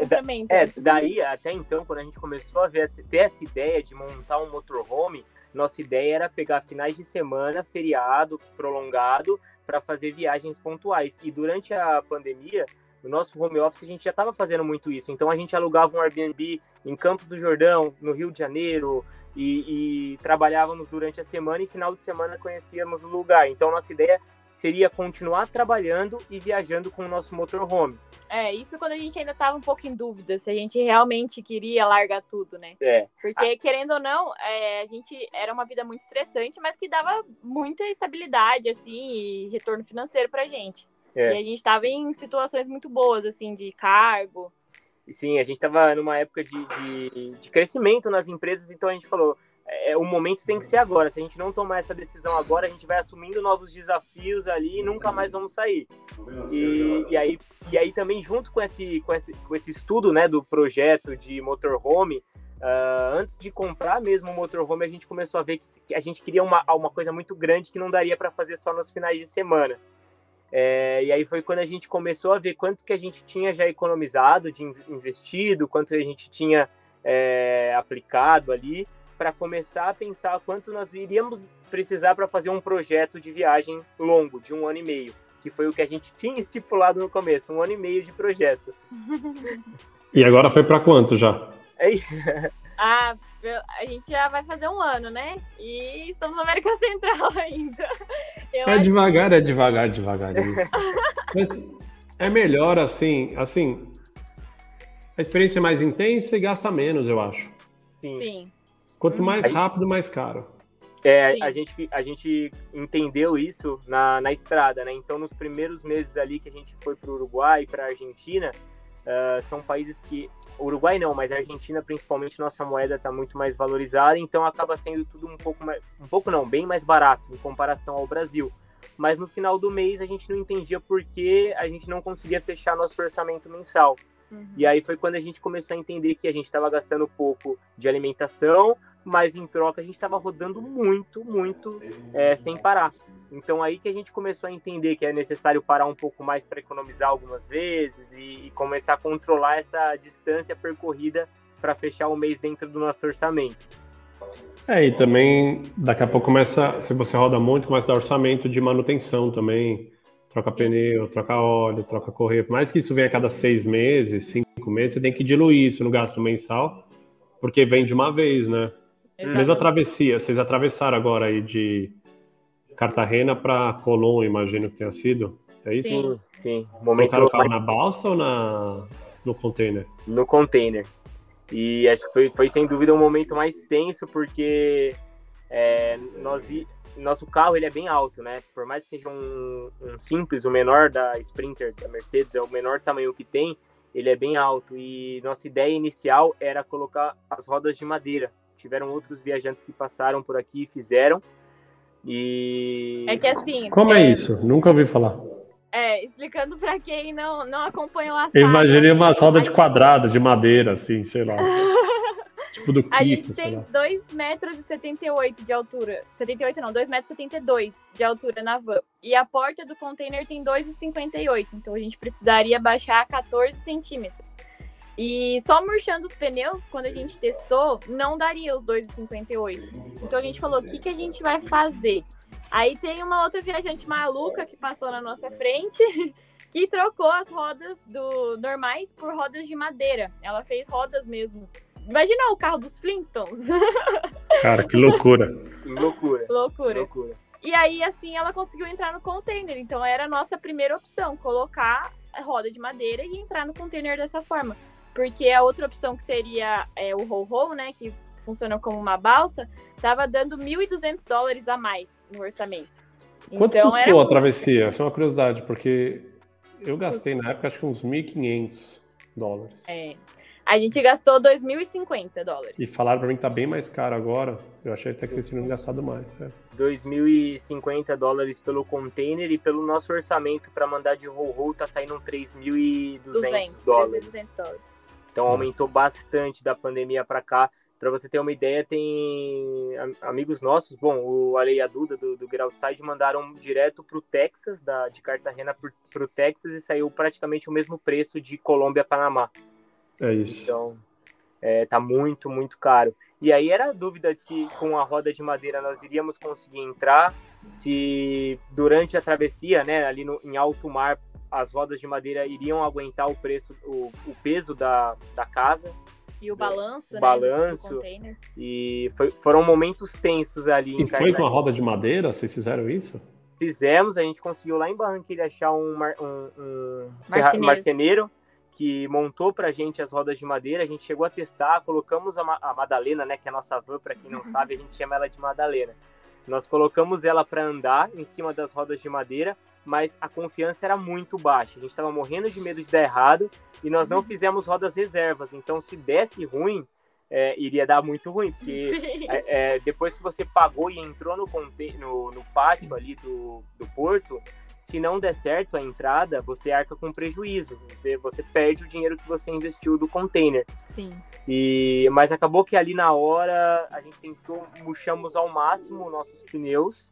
é, daí até então, quando a gente começou a ver, ter essa ideia de montar um motorhome, nossa ideia era pegar finais de semana, feriado prolongado, para fazer viagens pontuais. E durante a pandemia, no nosso home office, a gente já estava fazendo muito isso. Então a gente alugava um Airbnb em Campos do Jordão, no Rio de Janeiro, e, e trabalhávamos durante a semana e final de semana conhecíamos o lugar. Então nossa ideia seria continuar trabalhando e viajando com o nosso motorhome. É, isso quando a gente ainda estava um pouco em dúvida se a gente realmente queria largar tudo, né? É. Porque, querendo ou não, é, a gente era uma vida muito estressante, mas que dava muita estabilidade, assim, e retorno financeiro pra gente. É. E a gente estava em situações muito boas, assim, de cargo. Sim, a gente estava numa época de, de, de crescimento nas empresas, então a gente falou, é, o momento tem que ser agora. Se a gente não tomar essa decisão agora, a gente vai assumindo novos desafios ali e nunca mais vamos sair. E, e, aí, e aí também junto com esse, com esse, com esse estudo né, do projeto de motorhome, uh, antes de comprar mesmo o motorhome, a gente começou a ver que, a gente queria uma, uma coisa muito grande que não daria para fazer só nos finais de semana. É, e aí foi quando a gente começou a ver quanto que a gente tinha já economizado, de investido, quanto a gente tinha é, aplicado ali para começar a pensar quanto nós iríamos precisar para fazer um projeto de viagem longo, de um ano e meio, que foi o que a gente tinha estipulado no começo, um ano e meio de projeto. E agora foi para quanto já? É... ah, a gente já vai fazer um ano, né? E estamos na América Central ainda. Eu é devagar, que... é devagar, devagar. Mas é melhor assim, assim. A experiência é mais intensa e gasta menos, eu acho. Sim. Sim. Quanto mais rápido, mais caro. É, a gente, a gente entendeu isso na, na estrada, né? Então, nos primeiros meses ali que a gente foi para o Uruguai, para a Argentina, uh, são países que. Uruguai não, mas a Argentina, principalmente, nossa moeda está muito mais valorizada, então acaba sendo tudo um pouco mais. Um pouco não, bem mais barato em comparação ao Brasil. Mas no final do mês a gente não entendia por que a gente não conseguia fechar nosso orçamento mensal. Uhum. E aí foi quando a gente começou a entender que a gente estava gastando pouco de alimentação, mas em troca a gente estava rodando muito, muito é, sem parar. Então aí que a gente começou a entender que é necessário parar um pouco mais para economizar algumas vezes e, e, começar a controlar essa distância percorrida para fechar o mês dentro do nosso orçamento. É, e também daqui a pouco começa, se você roda muito, começa a dar orçamento de manutenção também. Troca pneu, troca óleo, troca correia. Por mais que isso venha a cada seis meses, cinco meses, você tem que diluir isso no gasto mensal, porque vem de uma vez, né? Exatamente. Mesmo a travessia, vocês atravessaram agora aí de Cartagena para Colón, imagino que tenha sido. É isso? Sim, sim. Momento Colocaram o carro na balsa ou na, no container? No container. E acho que foi, foi sem dúvida um momento mais tenso, porque é, nós, nosso carro ele é bem alto, né? Por mais que seja um, um, simples, o menor da Sprinter da Mercedes, é o menor tamanho que tem, ele é bem alto. E nossa ideia inicial era colocar as rodas de madeira. Tiveram outros viajantes que passaram por aqui e fizeram. E. É que assim. Como é, é isso? Nunca ouvi falar. É, explicando para quem não, não acompanhou a saga. Eu imaginei umas rodas de quadrado, de madeira, assim, sei lá. tipo do Quito, A gente tem 2 metros e 78 de altura. 78 não, 2 metros e 72 de altura na van. E a porta do container tem 2,58. Então a gente precisaria baixar 14 centímetros. E só murchando os pneus, quando a gente testou, não daria os 2,58. Então a gente falou, o que, que a gente vai fazer? Aí tem uma outra viajante maluca que passou na nossa frente, que trocou as rodas do normais por rodas de madeira. Ela fez rodas mesmo. Imagina o carro dos Flintstones. Cara, que loucura. loucura. Loucura. Loucura. E aí, assim, ela conseguiu entrar no container. Então, era a nossa primeira opção, colocar a roda de madeira e entrar no container dessa forma. Porque a outra opção que seria é, o roll-roll, né, que funciona como uma balsa, estava dando 1.200 dólares a mais no orçamento. Quanto então, custou a travessia? Essa é uma curiosidade, porque eu gastei na época acho que uns 1.500 dólares. É. A gente gastou 2.050 dólares. E falaram para mim que tá bem mais caro agora. Eu achei até que vocês tinham gastado mais. É. 2.050 dólares pelo container e pelo nosso orçamento para mandar de roll-roll tá saindo 3.200 dólares. dólares. Então aumentou bastante da pandemia para cá. Para você ter uma ideia, tem amigos nossos, bom, o Ale e a Duda do, do Get Outside mandaram direto para o Texas, da, de Cartagena para o Texas, e saiu praticamente o mesmo preço de Colômbia Panamá. É isso. Então, é, tá muito, muito caro. E aí era a dúvida se com a roda de madeira nós iríamos conseguir entrar, se durante a travessia, né, ali no, em alto mar, as rodas de madeira iriam aguentar o preço, o, o peso da, da casa. E o balanço, o né? Balanço. E foi, foram momentos tensos ali. E foi com a roda de madeira? Vocês fizeram isso? Fizemos, a gente conseguiu lá em Barranquilla achar um, um, um marceneiro. Que montou pra gente as rodas de madeira. A gente chegou a testar, colocamos a, a Madalena, né? Que é a nossa van, para quem não sabe, a gente chama ela de Madalena. Nós colocamos ela para andar em cima das rodas de madeira, mas a confiança era muito baixa. A gente estava morrendo de medo de dar errado e nós não uhum. fizemos rodas reservas. Então, se desse ruim, é, iria dar muito ruim, porque é, é, depois que você pagou e entrou no, no, no pátio ali do, do porto, se não der certo a entrada, você arca com prejuízo. Você, você perde o dinheiro que você investiu do container. Sim. E, mas acabou que ali na hora a gente tentou, murchamos ao máximo nossos pneus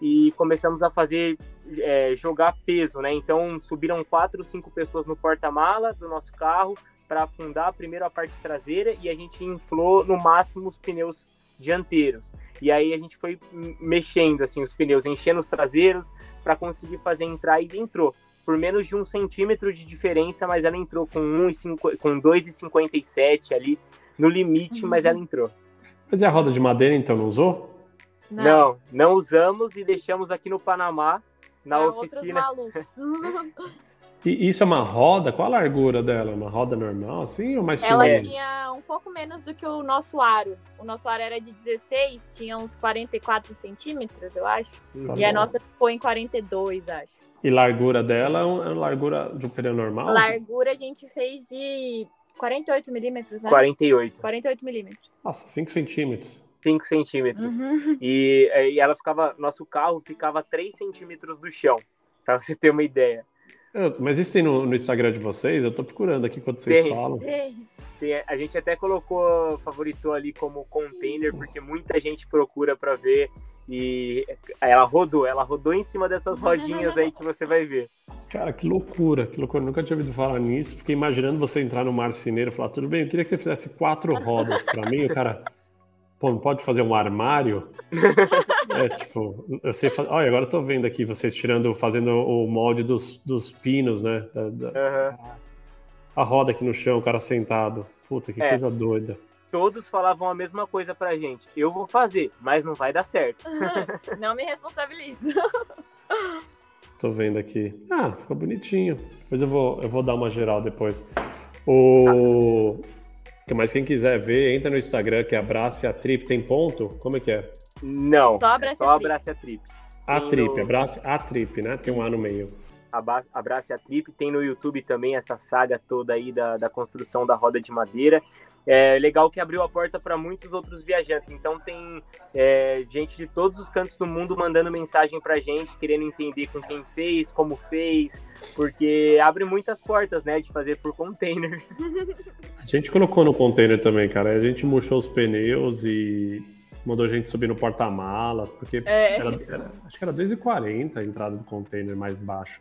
e começamos a fazer, é, jogar peso, né? Então subiram quatro, cinco pessoas no porta-mala do nosso carro para afundar primeiro a parte traseira e a gente inflou no máximo os pneus dianteiros. E aí a gente foi mexendo assim os pneus, enchendo os traseiros para conseguir fazer entrar e entrou. Por menos de um centímetro de diferença, mas ela entrou com, 1, com 2,57 ali no limite, uhum. mas ela entrou. Mas e a roda de madeira então não usou? Não, não, não usamos e deixamos aqui no Panamá, na pra oficina. E isso é uma roda? Qual a largura dela? Uma roda normal, assim, ou mais Ela tinha um pouco menos do que o nosso aro. O nosso aro era de 16, tinha uns 44 centímetros, eu acho. Tá e bom. a nossa ficou em 42, acho. E largura dela é uma largura de um pneu normal? Largura a gente fez de 48 milímetros, né? 48. 48 milímetros. Nossa, 5 centímetros. 5 centímetros. Uhum. E, e ela ficava, nosso carro ficava 3 centímetros do chão, para você ter uma ideia. Mas isso tem no, no, Instagram de vocês? Eu tô procurando aqui quando vocês tem, falam. Tem. tem. A gente até colocou, favoritou ali como container, porque muita gente procura para ver. E ela rodou, ela rodou em cima dessas rodinhas aí que você vai ver. Cara, que loucura, que loucura. Eu nunca tinha ouvido falar nisso. Fiquei imaginando você entrar no marceneiro e falar: tudo bem, eu queria que você fizesse quatro rodas para mim. O cara, pô, não pode fazer um armário? é, tipo, eu sei fazer. Olha, agora eu tô vendo aqui vocês tirando, fazendo o molde dos, dos pinos, né? Da, da... Uhum. A roda aqui no chão, o cara sentado. Puta, que é. coisa doida. Todos falavam a mesma coisa pra gente. Eu vou fazer, mas não vai dar certo. não me responsabilizo. Tô vendo aqui. Ah, ficou bonitinho. Depois eu vou, eu vou dar uma geral depois. O. Mas quem quiser ver, entra no Instagram que é Abrace a Trip. Tem ponto? Como é que é? Não, só Abrace, é só abrace a Trip. A Trip, no... Abrace a Trip, né? Tem um A no meio. Abrace a Trip. Tem no YouTube também essa saga toda aí da, da construção da roda de madeira é legal que abriu a porta para muitos outros viajantes. Então tem é, gente de todos os cantos do mundo mandando mensagem para gente, querendo entender com quem fez, como fez, porque abre muitas portas, né, de fazer por container. A gente colocou no container também, cara. A gente murchou os pneus e mandou a gente subir no porta-mala, porque é. era, era, acho que era 2,40 a entrada do container mais baixo.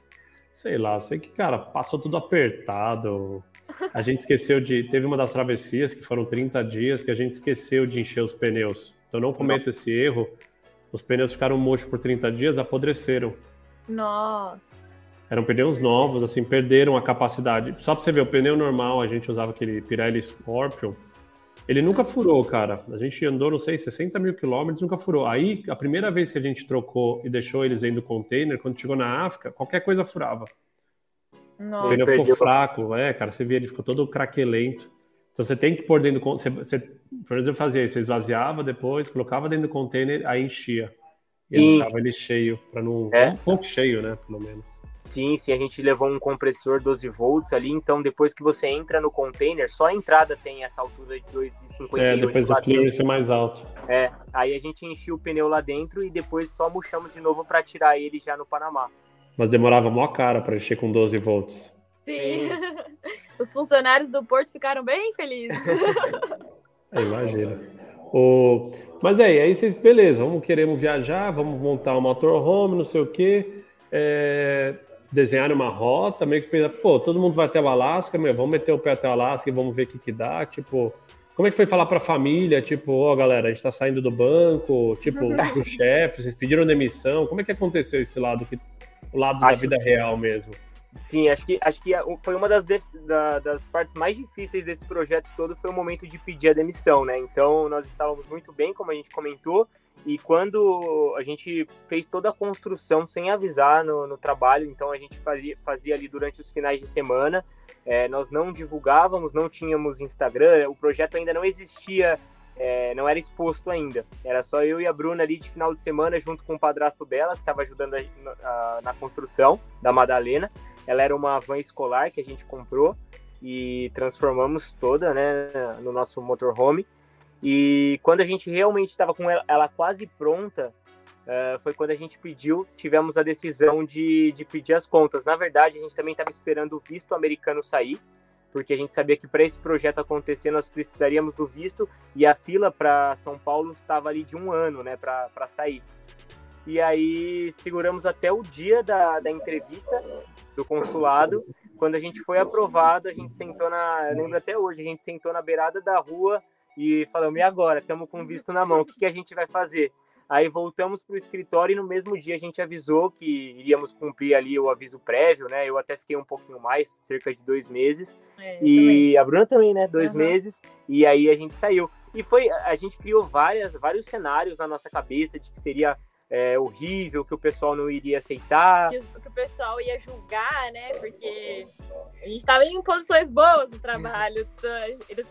Sei lá, sei que, cara, passou tudo apertado. A gente esqueceu de. Teve uma das travessias, que foram 30 dias, que a gente esqueceu de encher os pneus. Então não cometa esse erro. Os pneus ficaram murchos por 30 dias, apodreceram. Nossa. Eram pneus novos, assim, perderam a capacidade. Só pra você ver, o pneu normal, a gente usava aquele Pirelli Scorpion. Ele nunca furou, cara. A gente andou, não sei, 60 mil quilômetros, nunca furou. Aí, a primeira vez que a gente trocou e deixou eles dentro do container, quando chegou na África, qualquer coisa furava. Nossa. O pneu ficou fraco, é, cara, você via, ele ficou todo craquelento. Então você tem que pôr dentro do você, você, por exemplo, fazia isso, você esvaziava depois, colocava dentro do container, aí enchia. E sim. deixava ele cheio, para não. É. Um pouco cheio, né? Pelo menos. Sim, sim, a gente levou um compressor 12 volts ali, então depois que você entra no container, só a entrada tem essa altura de 2,58. É, depois o clearance é mais alto. É, aí a gente enchia o pneu lá dentro e depois só murchamos de novo para tirar ele já no Panamá. Mas demorava mó cara para encher com 12 volts. Sim. Os funcionários do Porto ficaram bem felizes. imagina. O... Mas aí, aí vocês, beleza, vamos queremos viajar, vamos montar um motorhome, não sei o quê. É... Desenhar uma rota, meio que pensar, pô, todo mundo vai até o Alasca, meu, vamos meter o pé até o Alasca e vamos ver o que, que dá. Tipo, como é que foi falar para a família, tipo, ó, oh, galera, a gente está saindo do banco, tipo, o chefe, vocês pediram demissão, como é que aconteceu esse lado que o lado acho, da vida real mesmo. Sim, acho que, acho que foi uma das, da, das partes mais difíceis desse projeto todo foi o momento de pedir a demissão, né? Então nós estávamos muito bem, como a gente comentou, e quando a gente fez toda a construção sem avisar no, no trabalho, então a gente fazia, fazia ali durante os finais de semana, é, nós não divulgávamos, não tínhamos Instagram, o projeto ainda não existia é, não era exposto ainda. Era só eu e a Bruna ali de final de semana, junto com o padrasto dela, que estava ajudando a, a, na construção da Madalena. Ela era uma van escolar que a gente comprou e transformamos toda né, no nosso motorhome. E quando a gente realmente estava com ela, ela, quase pronta, uh, foi quando a gente pediu, tivemos a decisão de, de pedir as contas. Na verdade, a gente também estava esperando o visto americano sair porque a gente sabia que para esse projeto acontecer nós precisaríamos do visto e a fila para São Paulo estava ali de um ano, né, para sair. E aí seguramos até o dia da, da entrevista do consulado. Quando a gente foi aprovado, a gente sentou na. Lembro até hoje, a gente sentou na beirada da rua e falamos: e agora? Estamos com visto na mão, o que, que a gente vai fazer? Aí voltamos para o escritório e no mesmo dia a gente avisou que iríamos cumprir ali o aviso prévio, né? Eu até fiquei um pouquinho mais, cerca de dois meses. É, e também. a Bruna também, né? Dois uhum. meses. E aí a gente saiu. E foi, a gente criou várias, vários cenários na nossa cabeça de que seria é, horrível, que o pessoal não iria aceitar. Que, que, o pessoal ia julgar, né? Porque a gente estava em posições boas no trabalho. Eles,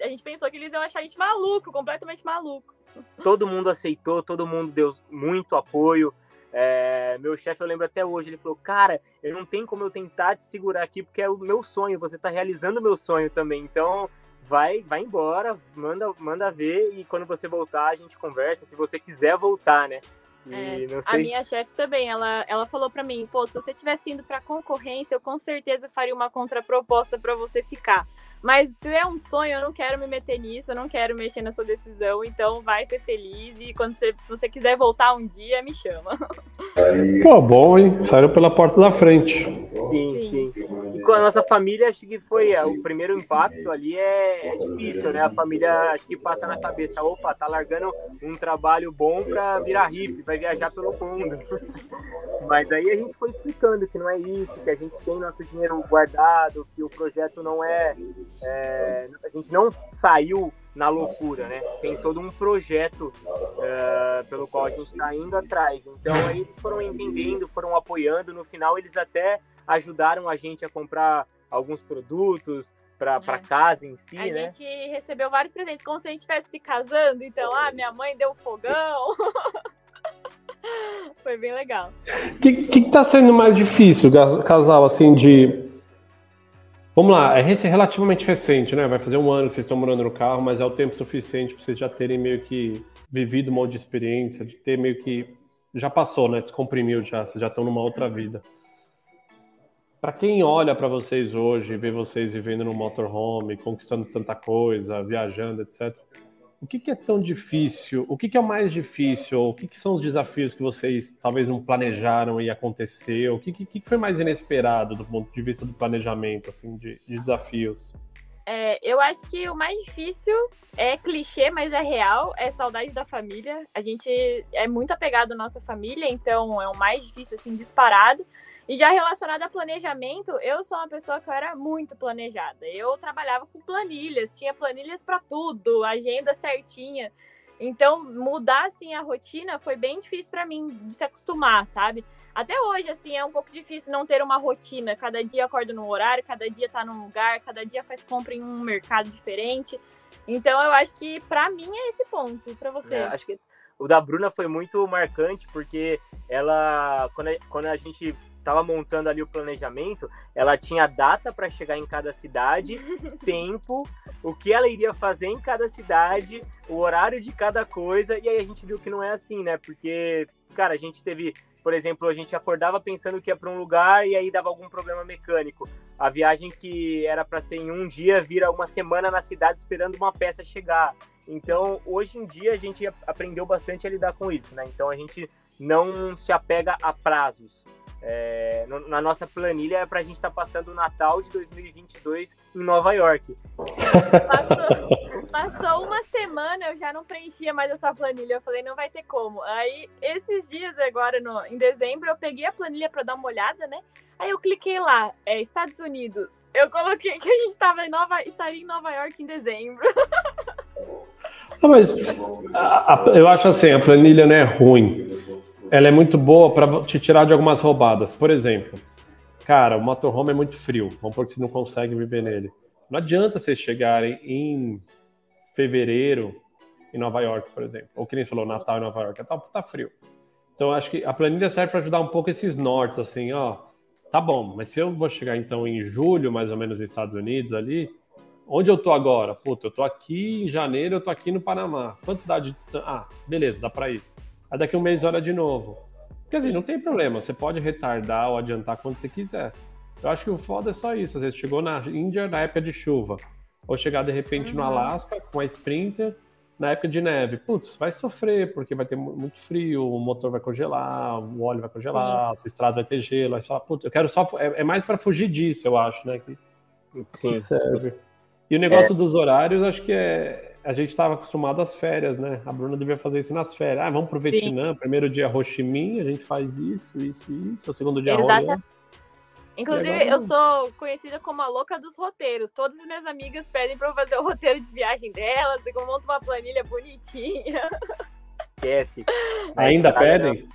a gente pensou que eles iam achar a gente maluco, completamente maluco. Todo mundo aceitou, todo mundo deu muito apoio. É, meu chefe, eu lembro até hoje, ele falou: Cara, eu não tenho como eu tentar te segurar aqui, porque é o meu sonho, você está realizando o meu sonho também. Então, vai, vai embora, manda, manda ver, e quando você voltar, a gente conversa, se você quiser voltar, né? É, a minha chefe também, ela, ela falou para mim, pô, se você tivesse indo para concorrência, eu com certeza faria uma contraproposta para você ficar. Mas se é um sonho, eu não quero me meter nisso, eu não quero mexer na sua decisão, então vai ser feliz e quando você, se você quiser voltar um dia, me chama. Pô, bom, hein? Saiu pela porta da frente. Sim, sim. E com a nossa família, acho que foi é, o primeiro impacto ali é, é difícil, né? A família acho que passa na cabeça, opa, tá largando um trabalho bom para virar hippie, vai viajar pelo mundo. Mas aí a gente foi explicando que não é isso, que a gente tem nosso dinheiro guardado, que o projeto não é, é a gente não saiu na loucura, né? Tem todo um projeto uh, pelo qual a gente está indo atrás. Então aí eles foram entendendo, foram apoiando. No final eles até ajudaram a gente a comprar alguns produtos para é. casa em si, a né? A gente recebeu vários presentes, como se a gente estivesse se casando. Então, ah, minha mãe deu um fogão. Foi bem legal. O que, que tá sendo mais difícil, casal, assim, de Vamos lá, é relativamente recente, né? Vai fazer um ano que vocês estão morando no carro, mas é o tempo suficiente para vocês já terem meio que vivido uma outra experiência, de ter meio que. Já passou, né? Descomprimiu já, vocês já estão numa outra vida. Para quem olha para vocês hoje, vê vocês vivendo no motorhome, conquistando tanta coisa, viajando, etc o que, que, é tão difícil? O que, que é o mais difícil? O que, que, são os desafios que vocês talvez não planejaram e aconteceu? O que, foi mais inesperado do ponto de vista do planejamento, assim, de, de desafios? É, eu acho que o mais difícil é clichê, mas é real, é saudade da família. A gente é muito apegado à nossa família, então é o mais difícil, assim, disparado. E já relacionado a planejamento, eu sou uma pessoa que eu era muito planejada. Eu trabalhava com planilhas, tinha planilhas para tudo, agenda certinha. Então, mudar assim a rotina foi bem difícil para mim de se acostumar, sabe? Até hoje, assim, é um pouco difícil não ter uma rotina. Cada dia acorda num horário, cada dia tá num lugar, cada dia faz compra em um mercado diferente. Então, eu acho que para mim é esse ponto. para você? É, acho que o da Bruna foi muito marcante, porque ela, quando a, quando a gente estava montando ali o planejamento, ela tinha data para chegar em cada cidade, tempo, o que ela iria fazer em cada cidade, o horário de cada coisa, e aí a gente viu que não é assim, né? Porque, cara, a gente teve, por exemplo, a gente acordava pensando que ia para um lugar e aí dava algum problema mecânico. A viagem que era para ser em um dia vira uma semana na cidade esperando uma peça chegar. Então, hoje em dia a gente aprendeu bastante a lidar com isso, né? Então a gente não se apega a prazos. É, no, na nossa planilha é para a gente estar tá passando o Natal de 2022 em Nova York. Passou, passou, uma semana, eu já não preenchia mais essa planilha. Eu falei, não vai ter como. Aí, esses dias agora, no, em dezembro, eu peguei a planilha para dar uma olhada, né? Aí eu cliquei lá, é, Estados Unidos. Eu coloquei que a gente estava em Nova, estaria em Nova York em dezembro. Ah, mas a, a, eu acho assim, a planilha não é ruim ela é muito boa para te tirar de algumas roubadas. Por exemplo, cara, o motorhome é muito frio. Vamos supor que você não consegue viver nele. Não adianta vocês chegarem em fevereiro em Nova York, por exemplo. Ou que nem falou, Natal em Nova York. Tá, tá frio. Então, acho que a planilha serve para ajudar um pouco esses nortes, assim, ó. Tá bom, mas se eu vou chegar então em julho, mais ou menos, nos Estados Unidos ali, onde eu tô agora? Puta, eu tô aqui em janeiro, eu tô aqui no Panamá. Quanto dá de distância? Ah, beleza, dá para ir. Aí daqui um mês olha de novo. Quer dizer, não tem problema, você pode retardar ou adiantar quando você quiser. Eu acho que o foda é só isso. Às vezes chegou na Índia na época de chuva, ou chegar de repente uhum. no Alasca com a Sprinter na época de neve. Putz, vai sofrer, porque vai ter muito frio, o motor vai congelar, o óleo vai congelar, uhum. as estradas vai ter gelo. Aí só, putz, eu quero só. É, é mais para fugir disso, eu acho, né? Que, Sim. Que serve. E o negócio é. dos horários, acho que é, a gente estava acostumado às férias, né? A Bruna devia fazer isso nas férias. Ah, vamos pro Vietnã, Sim. primeiro dia Ho Chi Minh, a gente faz isso, isso, isso. O segundo dia Exato. Inclusive, agora... eu sou conhecida como a louca dos roteiros. Todas as minhas amigas pedem para eu fazer o roteiro de viagem delas, e eu monto uma planilha bonitinha. Esquece. Ainda pedem?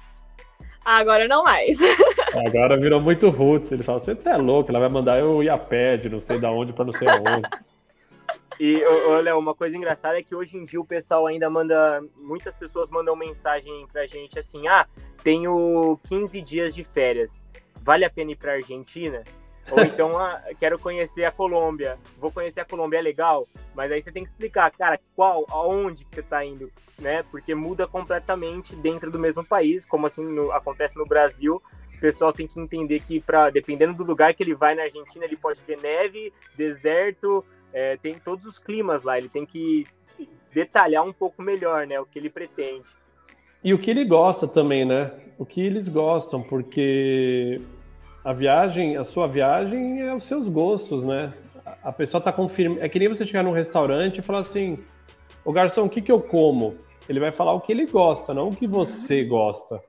Agora não mais. Agora virou muito roots. Eles falam, você é louco, ela vai mandar eu ir a pé de não sei da onde para não sei aonde. E, olha, uma coisa engraçada é que hoje em dia o pessoal ainda manda. Muitas pessoas mandam mensagem pra gente assim: ah, tenho 15 dias de férias. Vale a pena ir pra Argentina? Ou então, ah, quero conhecer a Colômbia. Vou conhecer a Colômbia, é legal? Mas aí você tem que explicar, cara, qual, aonde que você tá indo? né? Porque muda completamente dentro do mesmo país, como assim no, acontece no Brasil. O pessoal tem que entender que, para dependendo do lugar que ele vai na Argentina, ele pode ver neve, deserto, é, tem todos os climas lá. Ele tem que detalhar um pouco melhor, né? O que ele pretende. E o que ele gosta também, né? O que eles gostam, porque a viagem, a sua viagem é os seus gostos, né? A pessoa tá confirmando. É que nem você chegar num restaurante e falar assim: o garçom, o que, que eu como? Ele vai falar o que ele gosta, não o que você gosta.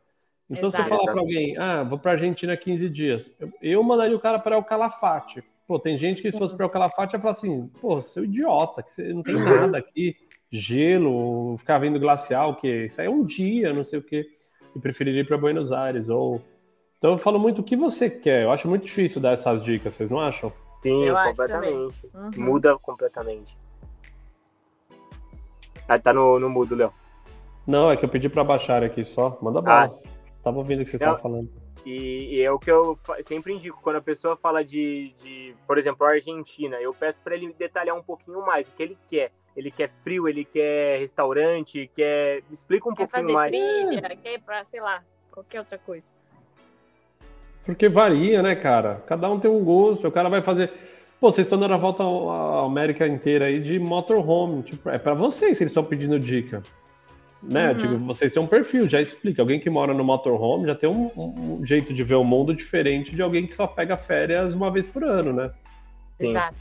Então, Exato. você falar para alguém, ah, vou para Argentina 15 dias, eu mandaria o cara para o Calafate. Pô, tem gente que se fosse para o Calafate ia falar assim, pô, seu idiota, que você não tem nada aqui, gelo, ficar vendo glacial, o que isso aí é um dia, não sei o que. E preferiria ir para Buenos Aires ou então eu falo muito o que você quer. Eu acho muito difícil dar essas dicas, vocês não acham? Sim, eu completamente. Uhum. Muda completamente. Ah, tá no, no mudo, Léo. Não, é que eu pedi para baixar aqui só. Manda bala. Ah. Tava ouvindo o que você estava falando. E, e, é o que eu sempre indico, quando a pessoa fala de, de por exemplo, a Argentina, eu peço para ele detalhar um pouquinho mais o que ele quer. Ele quer frio, ele quer restaurante, quer. Explica um quer pouquinho fazer mais. Trilha, quer pra, sei lá, qualquer outra coisa. Porque varia, né, cara? Cada um tem um gosto. O cara vai fazer. Pô, vocês estão dando a volta à América inteira aí de motorhome. Tipo, é para vocês que eles estão pedindo dica. Né? Uhum. Tipo, vocês têm um perfil, já explica. Alguém que mora no motorhome já tem um, um, jeito de ver o mundo diferente de alguém que só pega férias uma vez por ano, né? Sim. Exato.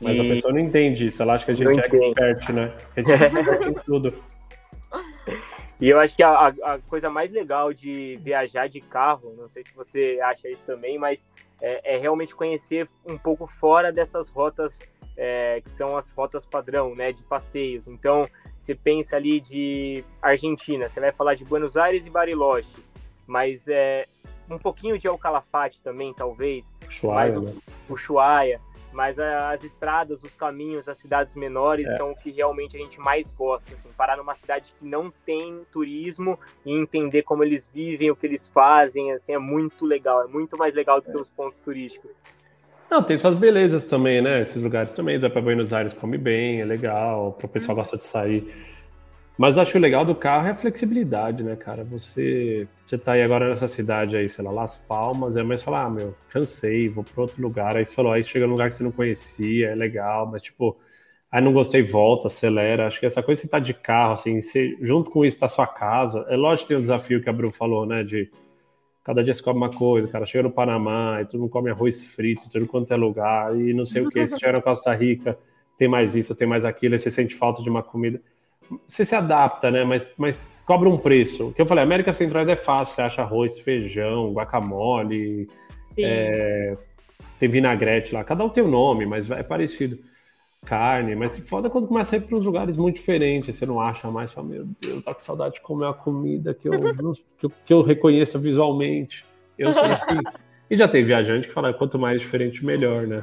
Mas e... a pessoa não entende isso, ela acha que a gente não é entende. expert, né? A gente é expert em tudo. E eu acho que a, a, coisa mais legal de viajar de carro, não sei se você acha isso também, mas é, é realmente conhecer um pouco fora dessas rotas é, que são as rotas padrão, né, de passeios. Então, você pensa ali de Argentina, você vai falar de Buenos Aires e Bariloche, mas é um pouquinho de El Calafate também, talvez. Ushuaia, né? O Ushuaia mas as estradas, os caminhos, as cidades menores é. são o que realmente a gente mais gosta, assim, parar numa cidade que não tem turismo e entender como eles vivem, o que eles fazem, assim, é muito legal, é muito mais legal do que os pontos turísticos. Não, tem suas belezas também, né? Esses lugares também, vai para Buenos Aires, come bem, é legal, o pessoal gosta de sair. Mas acho que o legal do carro é a flexibilidade, né, cara? Você, você tá aí agora nessa cidade aí, sei lá, Las Palmas, é mais falar, ah, meu, cansei, vou para outro lugar. Aí você falou, aí chega num lugar que você não conhecia, é legal, mas tipo, aí não gostei, volta, acelera. Acho que essa coisa de tá de carro, assim, você, junto com isso tá sua casa. É lógico que tem o desafio que a Bru falou, né, de cada dia você come uma coisa, cara, chega no Panamá e todo mundo come arroz frito, tudo quanto é lugar, e não sei o que, você chega na Costa Rica, tem mais isso, tem mais aquilo, aí você sente falta de uma comida você se adapta, né? Mas, mas cobra um preço. O que eu falei, América Central é fácil, você acha arroz, feijão, guacamole, é, tem vinagrete lá. Cada um tem um nome, mas é parecido. Carne, mas se foda quando começa a ir para uns lugares muito diferentes, você não acha mais, fala, meu Deus, tá com saudade de comer uma comida que eu, que eu, que eu reconheça visualmente. Eu sou assim. E já tem viajante que fala, quanto mais diferente, melhor, né?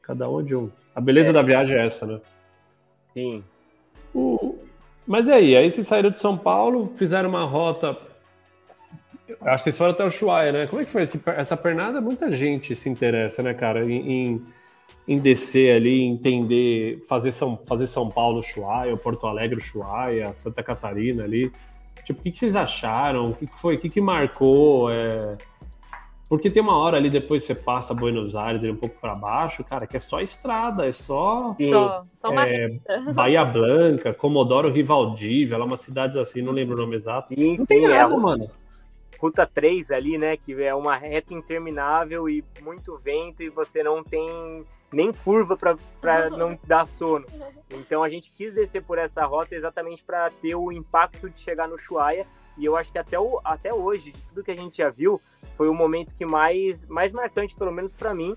Cada um de um. A beleza é. da viagem é essa, né? Sim. O, mas e aí? Aí vocês saíram de São Paulo, fizeram uma rota. Acho que vocês foram até o Chuaia, né? Como é que foi esse, essa pernada? Muita gente se interessa, né, cara, em, em, descer ali, entender, fazer São, fazer São Paulo Chuaia, Porto Alegre Chuaia, Santa Catarina ali. Tipo, o que, que vocês acharam? O que, que foi? O que, que marcou? É... Porque tem uma hora ali depois você passa Buenos Aires um pouco para baixo, cara, que é só estrada, é só. Só, só é, Bahia Blanca, Comodoro Rivaldívia, lá umas cidades assim, não lembro o nome exato. Sim, não sim, tem nada, é mano. Ruta 3 ali, né? Que é uma reta interminável e muito vento, e você não tem nem curva para não dar sono. Então a gente quis descer por essa rota exatamente para ter o impacto de chegar no Chuaia. E eu acho que até, o, até hoje, de tudo que a gente já viu, foi o momento que mais, mais marcante, pelo menos para mim,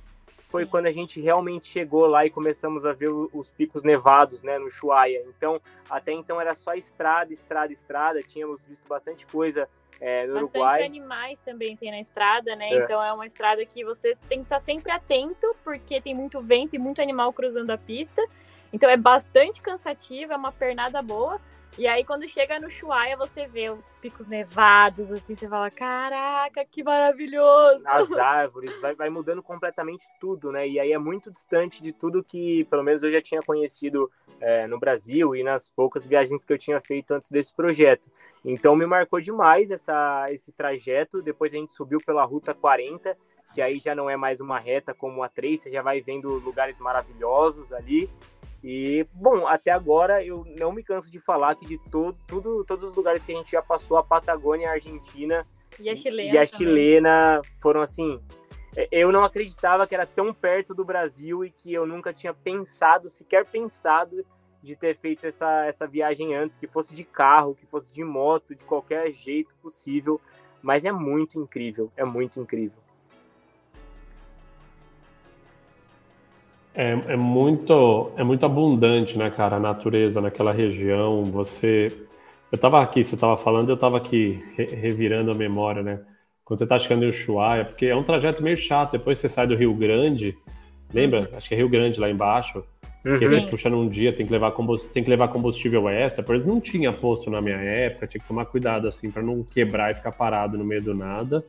foi quando a gente realmente chegou lá e começamos a ver os picos nevados, né, no Chuaia. Então, até então era só estrada, estrada, estrada. Tínhamos visto bastante coisa é, no bastante Uruguai. animais também tem na estrada, né? É. Então é uma estrada que você tem que estar sempre atento, porque tem muito vento e muito animal cruzando a pista. Então é bastante cansativo, é uma pernada boa. E aí, quando chega no Chuaia, você vê os picos nevados, assim, você fala, caraca, que maravilhoso! As árvores, vai, vai mudando completamente tudo, né? E aí é muito distante de tudo que, pelo menos, eu já tinha conhecido é, no Brasil e nas poucas viagens que eu tinha feito antes desse projeto. Então, me marcou demais essa, esse trajeto. Depois a gente subiu pela Ruta 40, que aí já não é mais uma reta como a 3, você já vai vendo lugares maravilhosos ali. E, bom, até agora eu não me canso de falar que de todo, tudo, todos os lugares que a gente já passou, a Patagônia, a Argentina e a chilena, e a chilena foram assim. É, eu não acreditava que era tão perto do Brasil e que eu nunca tinha pensado, sequer pensado, de ter feito essa, essa viagem antes, que fosse de carro, que fosse de moto, de qualquer jeito possível. Mas é muito incrível, é muito incrível. É, é, muito, é muito abundante, né, cara, a natureza naquela região. Você. Eu estava aqui, você estava falando, eu estava aqui re revirando a memória, né? Quando você está chegando em Ushuaia, porque é um trajeto meio chato. Depois você sai do Rio Grande, lembra? Uhum. Acho que é Rio Grande lá embaixo. Uhum. Que você puxa num dia, tem que levar combustível, tem que levar combustível extra. Por isso não tinha posto na minha época, tinha que tomar cuidado assim para não quebrar e ficar parado no meio do nada.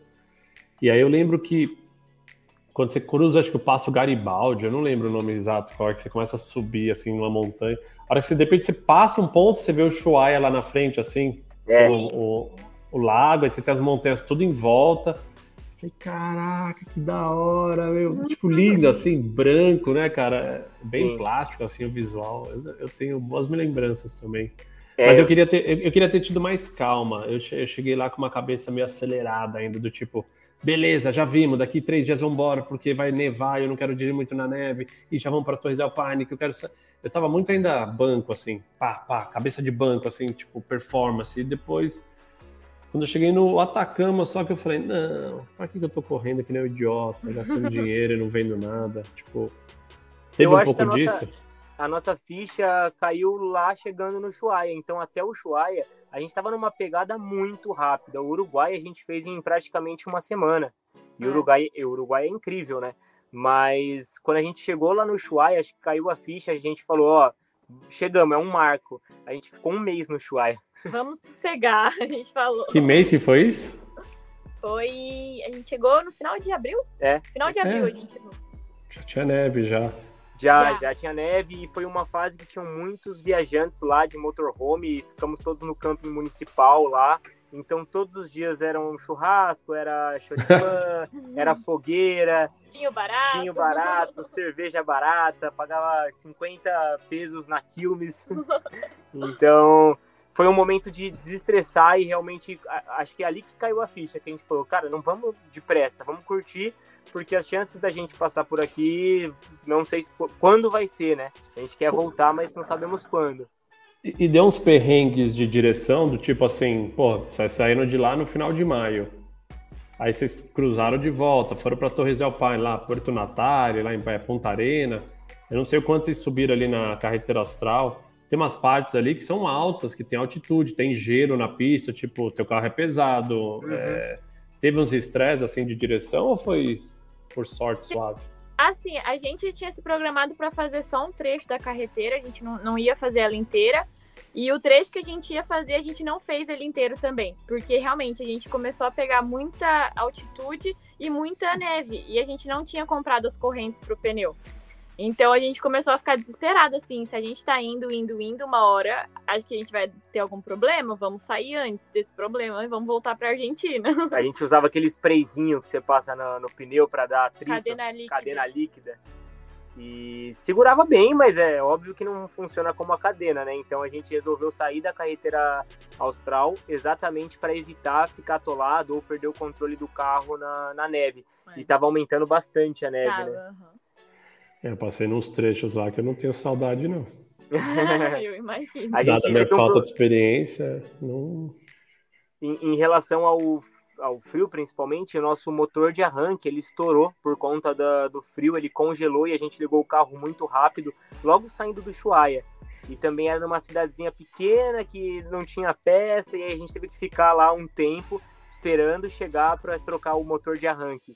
E aí eu lembro que quando você cruza, acho que o Passo Garibaldi, eu não lembro o nome exato, qual é que você começa a subir assim numa montanha. A hora que você, de repente, você passa um ponto, você vê o Chuaia lá na frente, assim, é. o, o, o, lago, aí você tem as montanhas tudo em volta. Eu falei, caraca, que da hora, meu. Tipo, lindo, assim, branco, né, cara? Bem Sim. plástico, assim, o visual. Eu, eu tenho boas lembranças também. É. Mas eu queria, ter, eu, eu queria ter tido mais calma. Eu, eu cheguei lá com uma cabeça meio acelerada ainda, do tipo beleza, já vimos, daqui três dias vamos embora porque vai nevar, eu não quero dirigir muito na neve, e já vamos para Torres del Paine, que eu quero... Eu tava muito ainda banco, assim, pá, pá, cabeça de banco, assim, tipo, performance, e depois, quando eu cheguei no Atacama, só que eu falei, não, pra que eu tô correndo aqui nem um idiota, gastando dinheiro e não vendo nada, tipo... Teve eu um pouco disso? Nossa, a nossa ficha caiu lá chegando no Chuaia, então até o Chuaia a gente estava numa pegada muito rápida. O Uruguai a gente fez em praticamente uma semana. E o é. Uruguai, o Uruguai é incrível, né? Mas quando a gente chegou lá no Ushuaia, acho que caiu a ficha, a gente falou, ó, chegamos, é um marco. A gente ficou um mês no Ushuaia. Vamos sossegar, a gente falou. Que mês que foi isso? Foi. A gente chegou no final de abril? É. Final de abril é. a gente chegou. Já tinha neve já. Já, já, já tinha neve e foi uma fase que tinham muitos viajantes lá de motorhome. Ficamos todos no camping municipal lá. Então todos os dias era um churrasco, era choripã, era fogueira, vinho barato, vinho barato, cerveja barata, pagava 50 pesos na Quilmes. Então foi um momento de desestressar e realmente acho que é ali que caiu a ficha, que a gente falou, cara, não vamos depressa, vamos curtir porque as chances da gente passar por aqui, não sei se, quando vai ser, né? A gente quer voltar, mas não sabemos quando. E, e deu uns perrengues de direção, do tipo assim, pô, vocês saíram de lá no final de maio. Aí vocês cruzaram de volta, foram para Torres del Paine, lá, Porto Natário, lá em Ponta Arena. Eu não sei o quanto vocês subiram ali na carretera austral. Tem umas partes ali que são altas, que tem altitude, tem gelo na pista, tipo, teu carro é pesado. Uhum. É... Teve uns estresses assim de direção ou foi por sorte suave? Assim, a gente tinha se programado para fazer só um trecho da carreteira, a gente não, não ia fazer ela inteira. E o trecho que a gente ia fazer, a gente não fez ele inteiro também, porque realmente a gente começou a pegar muita altitude e muita neve, e a gente não tinha comprado as correntes para o pneu. Então a gente começou a ficar desesperado, assim, se a gente tá indo, indo, indo uma hora, acho que a gente vai ter algum problema, vamos sair antes desse problema e vamos voltar pra Argentina. A gente usava aquele sprayzinho que você passa no, no pneu para dar atrito, cadena líquida. cadena líquida. E segurava bem, mas é óbvio que não funciona como a cadena, né? Então a gente resolveu sair da carretera austral exatamente para evitar ficar atolado ou perder o controle do carro na, na neve. É. E tava aumentando bastante a neve, tava, né? Uhum. É, eu passei nos trechos lá que eu não tenho saudade, não. eu imagino. A Dada minha falta de experiência, não... Em, em, relação ao, ao frio, principalmente, o nosso motor de arranque, ele estourou por conta da, do frio, ele congelou e a gente ligou o carro muito rápido, logo saindo do Chuaia. E também era numa cidadezinha pequena que não tinha peça e aí a gente teve que ficar lá um tempo esperando chegar para trocar o motor de arranque.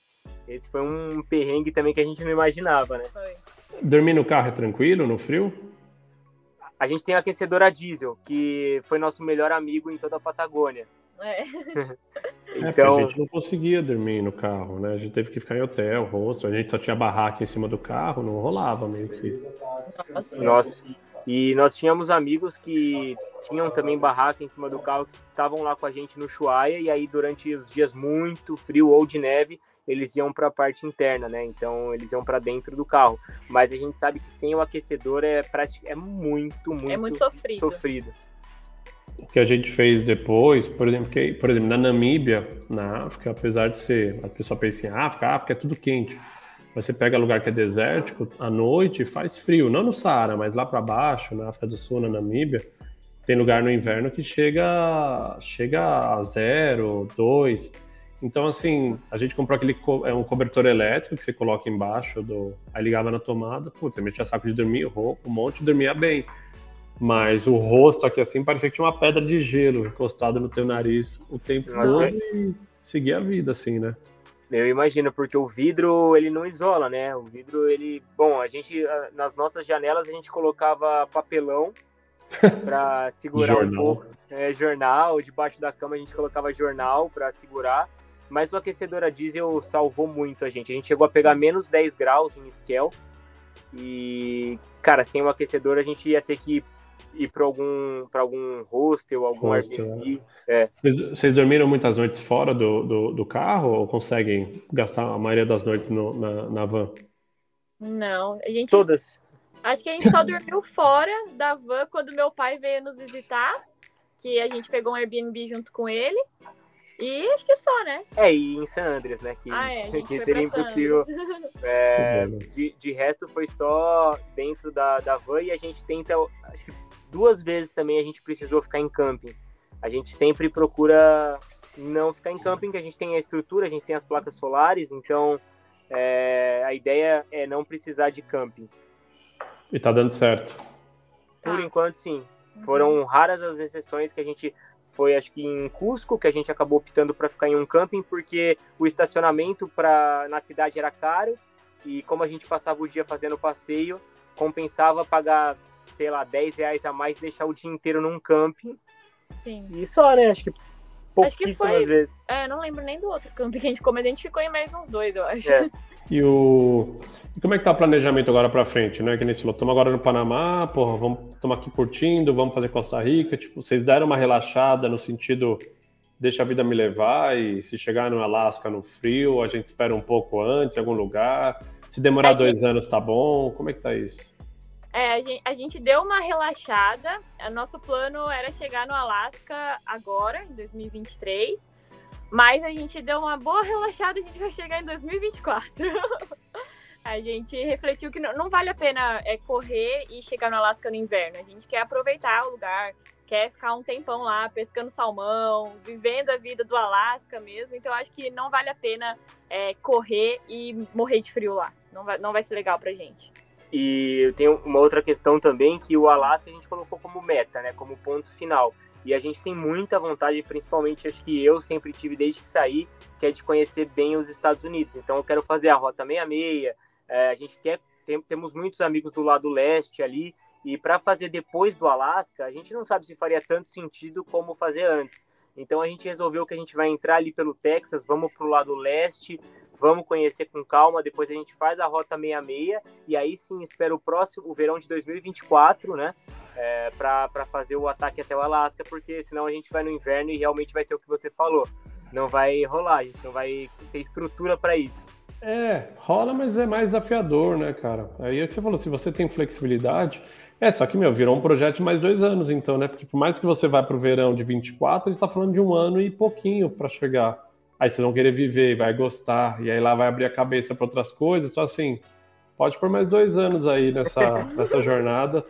Esse foi um perrengue também que a gente não imaginava, né? Foi. Dormir no carro é tranquilo, no frio? A gente tem a aquecedora diesel, que foi nosso melhor amigo em toda a Patagônia. É. então... É, a gente não conseguia dormir no carro, né? A gente teve que ficar em hotel, rosto. A gente só tinha barraca em cima do carro, não rolava meio que. Nossa. Nossa. E nós tínhamos amigos que tinham também barraca em cima do carro, que estavam lá com a gente no Chuaia, e aí durante os dias muito frio ou de neve, eles iam para a parte interna, né? Então eles iam para dentro do carro. Mas a gente sabe que sem o aquecedor é, pratic... é muito, muito, é muito sofrido. sofrido. O que a gente fez depois, por exemplo, que, por exemplo, na Namíbia, na África, apesar de ser, a pessoa pensa em África, África é tudo quente. Mas você pega lugar que é desértico, à noite faz frio, não no Saara, mas lá para baixo, na África do Sul, na Namíbia, tem lugar no inverno que chega, chega a zero, dois. Então, assim, a gente comprou aquele co é um cobertor elétrico que você coloca embaixo do. Aí ligava na tomada, putz, você metia saco de dormir, roupa, um monte, dormia bem. Mas o rosto aqui, assim, parecia que tinha uma pedra de gelo encostada no teu nariz o tempo todo é... e seguia a vida, assim, né? Eu imagino, porque o vidro, ele não isola, né? O vidro, ele... Bom, a gente, nas nossas janelas, a gente colocava papelão para segurar um pouco. É, jornal, debaixo da cama a gente colocava jornal para segurar. Mas o aquecedor a diesel salvou muito a gente. A gente chegou a pegar menos 10 graus em Esquel. E, cara, sem o aquecedor a gente ia ter que ir para algum, pra algum hostel, algum hostel, Airbnb. É. Vocês, vocês, dormiram muitas noites fora do, do, do, carro ou conseguem gastar a maioria das noites no, na, na van? Não, a gente. Todas. Acho que a gente só dormiu fora da van quando meu pai veio nos visitar, que a gente pegou um Airbnb junto com ele. E acho que só, né? É, e em San Andreas, né? Que, ah, é, que seria impossível. É, de, de resto, foi só dentro da, da van e a gente tenta. Acho que duas vezes também a gente precisou ficar em camping. A gente sempre procura não ficar em camping, que a gente tem a estrutura, a gente tem as placas solares, então é, a ideia é não precisar de camping. E tá dando certo. Por ah. enquanto, sim. Foram raras as exceções que a gente foi acho que em Cusco que a gente acabou optando para ficar em um camping porque o estacionamento para na cidade era caro e como a gente passava o dia fazendo passeio compensava pagar sei lá 10 reais a mais e deixar o dia inteiro num camping. Sim. E só né? Acho que pouquíssimas acho que foi, vezes. É não lembro nem do outro camping que a gente ficou mas a gente ficou em mais uns dois eu acho. É. E o. E como é que tá o planejamento agora para frente, né? Que nesse falou, estamos agora no Panamá, porra, vamos estamos aqui curtindo, vamos fazer Costa Rica. Tipo, vocês deram uma relaxada no sentido deixa a vida me levar e se chegar no Alasca no frio, a gente espera um pouco antes, em algum lugar. Se demorar é dois anos, tá bom? Como é que tá isso? É, a gente, a gente deu uma relaxada. O nosso plano era chegar no Alasca agora, em 2023. Mas a gente deu uma boa relaxada, a gente vai chegar em 2024. a gente refletiu que não, não, vale a pena é, correr e chegar no Alasca no inverno. A gente quer aproveitar o lugar, quer ficar um tempão lá pescando salmão, vivendo a vida do Alasca mesmo. Então acho que não vale a pena é, correr e morrer de frio lá. Não vai, não vai ser legal pra gente. E tem uma outra questão também que o Alasca a gente colocou como meta, né, como ponto final. E a gente tem muita vontade, principalmente acho que eu sempre tive desde que saí, que é de conhecer bem os Estados Unidos. Então eu quero fazer a Rota 66, é, a gente quer, tem, temos muitos amigos do lado leste ali, e para fazer depois do Alasca, a gente não sabe se faria tanto sentido como fazer antes. Então a gente resolveu que a gente vai entrar ali pelo Texas, vamos para o lado leste, vamos conhecer com calma, depois a gente faz a rota 66 e aí sim espero o próximo, o verão de 2024, né? é, para fazer o ataque até o Alasca, porque senão a gente vai no inverno e realmente vai ser o que você falou. Não vai rolar, a gente não vai ter estrutura para isso. É, rola, mas é mais desafiador, né, cara? Aí é que você falou, se você tem flexibilidade. É, só que, meu, virou um projeto de mais dois anos, então, né? Porque por mais que você vá pro verão de 24, a gente tá falando de um ano e pouquinho para chegar. Aí vocês vão querer viver, vai gostar, e aí lá vai abrir a cabeça para outras coisas. Então, assim, pode por mais dois anos aí nessa, nessa jornada.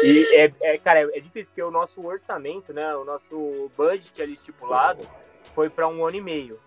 E, é, é, cara, é difícil, porque o nosso orçamento, né, o nosso budget ali estipulado foi para um ano e meio.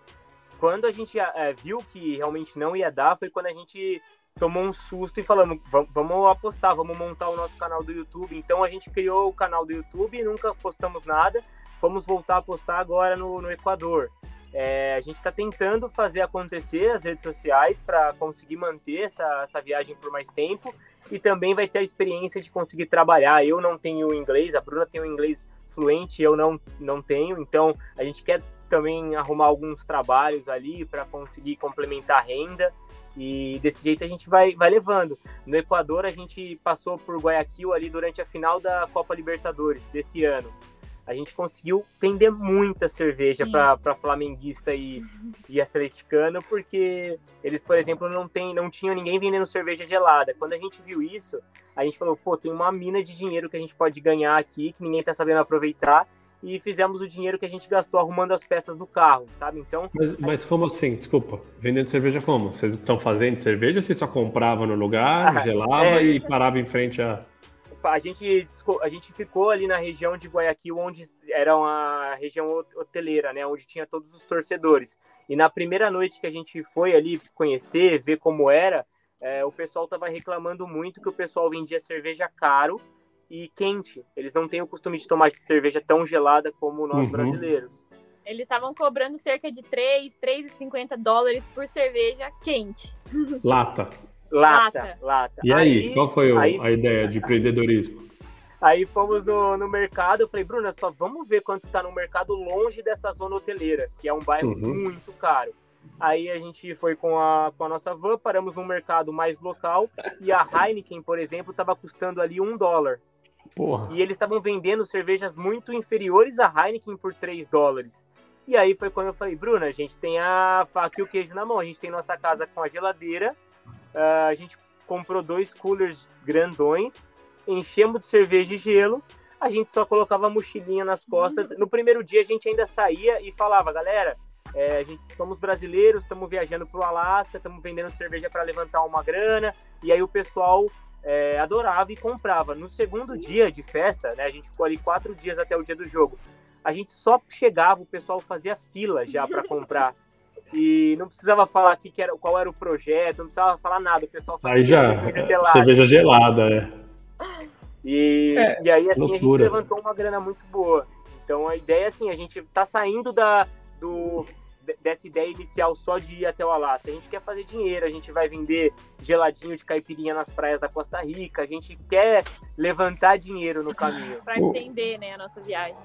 Quando a gente é, viu que realmente não ia dar, foi quando a gente tomou um susto e falamos, vamos apostar, vamos montar o nosso canal do YouTube. Então a gente criou o canal do YouTube, nunca postamos nada, fomos voltar a postar agora no, no Equador. É, a gente está tentando fazer acontecer as redes sociais para conseguir manter essa, essa viagem por mais tempo e também vai ter a experiência de conseguir trabalhar. Eu não tenho inglês, a Bruna tem o inglês fluente, eu não, não tenho, então a gente quer também arrumar alguns trabalhos ali para conseguir complementar a renda e desse jeito a gente vai, vai levando. No Equador a gente passou por Guayaquil ali durante a final da Copa Libertadores desse ano a gente conseguiu vender muita cerveja para flamenguista e, e atleticano, porque eles, por exemplo, não, tem, não tinham ninguém vendendo cerveja gelada. Quando a gente viu isso, a gente falou, pô, tem uma mina de dinheiro que a gente pode ganhar aqui, que ninguém tá sabendo aproveitar, e fizemos o dinheiro que a gente gastou arrumando as peças do carro, sabe? Então. Mas, mas como assim? Desculpa. Vendendo cerveja como? Vocês estão fazendo cerveja ou vocês só compravam no lugar, ah, gelava é... e parava em frente a a gente, a gente ficou ali na região de Guayaquil, onde era uma região hoteleira, né? Onde tinha todos os torcedores. E na primeira noite que a gente foi ali conhecer, ver como era, é, o pessoal tava reclamando muito que o pessoal vendia cerveja caro e quente. Eles não têm o costume de tomar cerveja tão gelada como nós uhum. brasileiros. Eles estavam cobrando cerca de 3, 3,50 dólares por cerveja quente. Lata. Lata, lata. E aí, aí qual foi o, aí, a ideia de empreendedorismo? Aí fomos no, no mercado, eu falei, Bruna, só vamos ver quanto tá no mercado longe dessa zona hoteleira, que é um bairro uhum. muito caro. Aí a gente foi com a, com a nossa van, paramos num mercado mais local e a Heineken, por exemplo, estava custando ali um dólar. Porra. E eles estavam vendendo cervejas muito inferiores à Heineken por 3 dólares. E aí foi quando eu falei, Bruna, a gente tem a faca e o queijo na mão, a gente tem nossa casa com a geladeira, uh, a gente comprou dois coolers grandões, enchemos de cerveja e gelo, a gente só colocava a mochilinha nas costas. No primeiro dia a gente ainda saía e falava, galera, é, a gente somos brasileiros, estamos viajando para o Alasca, estamos vendendo cerveja para levantar uma grana, e aí o pessoal é, adorava e comprava. No segundo dia de festa, né, a gente ficou ali quatro dias até o dia do jogo. A gente só chegava, o pessoal fazia fila já para comprar e não precisava falar aqui que era, qual era o projeto, não precisava falar nada, o pessoal só Aí já, cerveja gelada. Cerveja gelada, é. E, é, e aí, assim, loucura. a gente levantou uma grana muito boa. Então, a ideia, assim, a gente tá saindo da, do, dessa ideia inicial só de ir até o Alasca. A gente quer fazer dinheiro, a gente vai vender geladinho de caipirinha nas praias da Costa Rica, a gente quer levantar dinheiro no caminho. Para estender, né, a nossa viagem.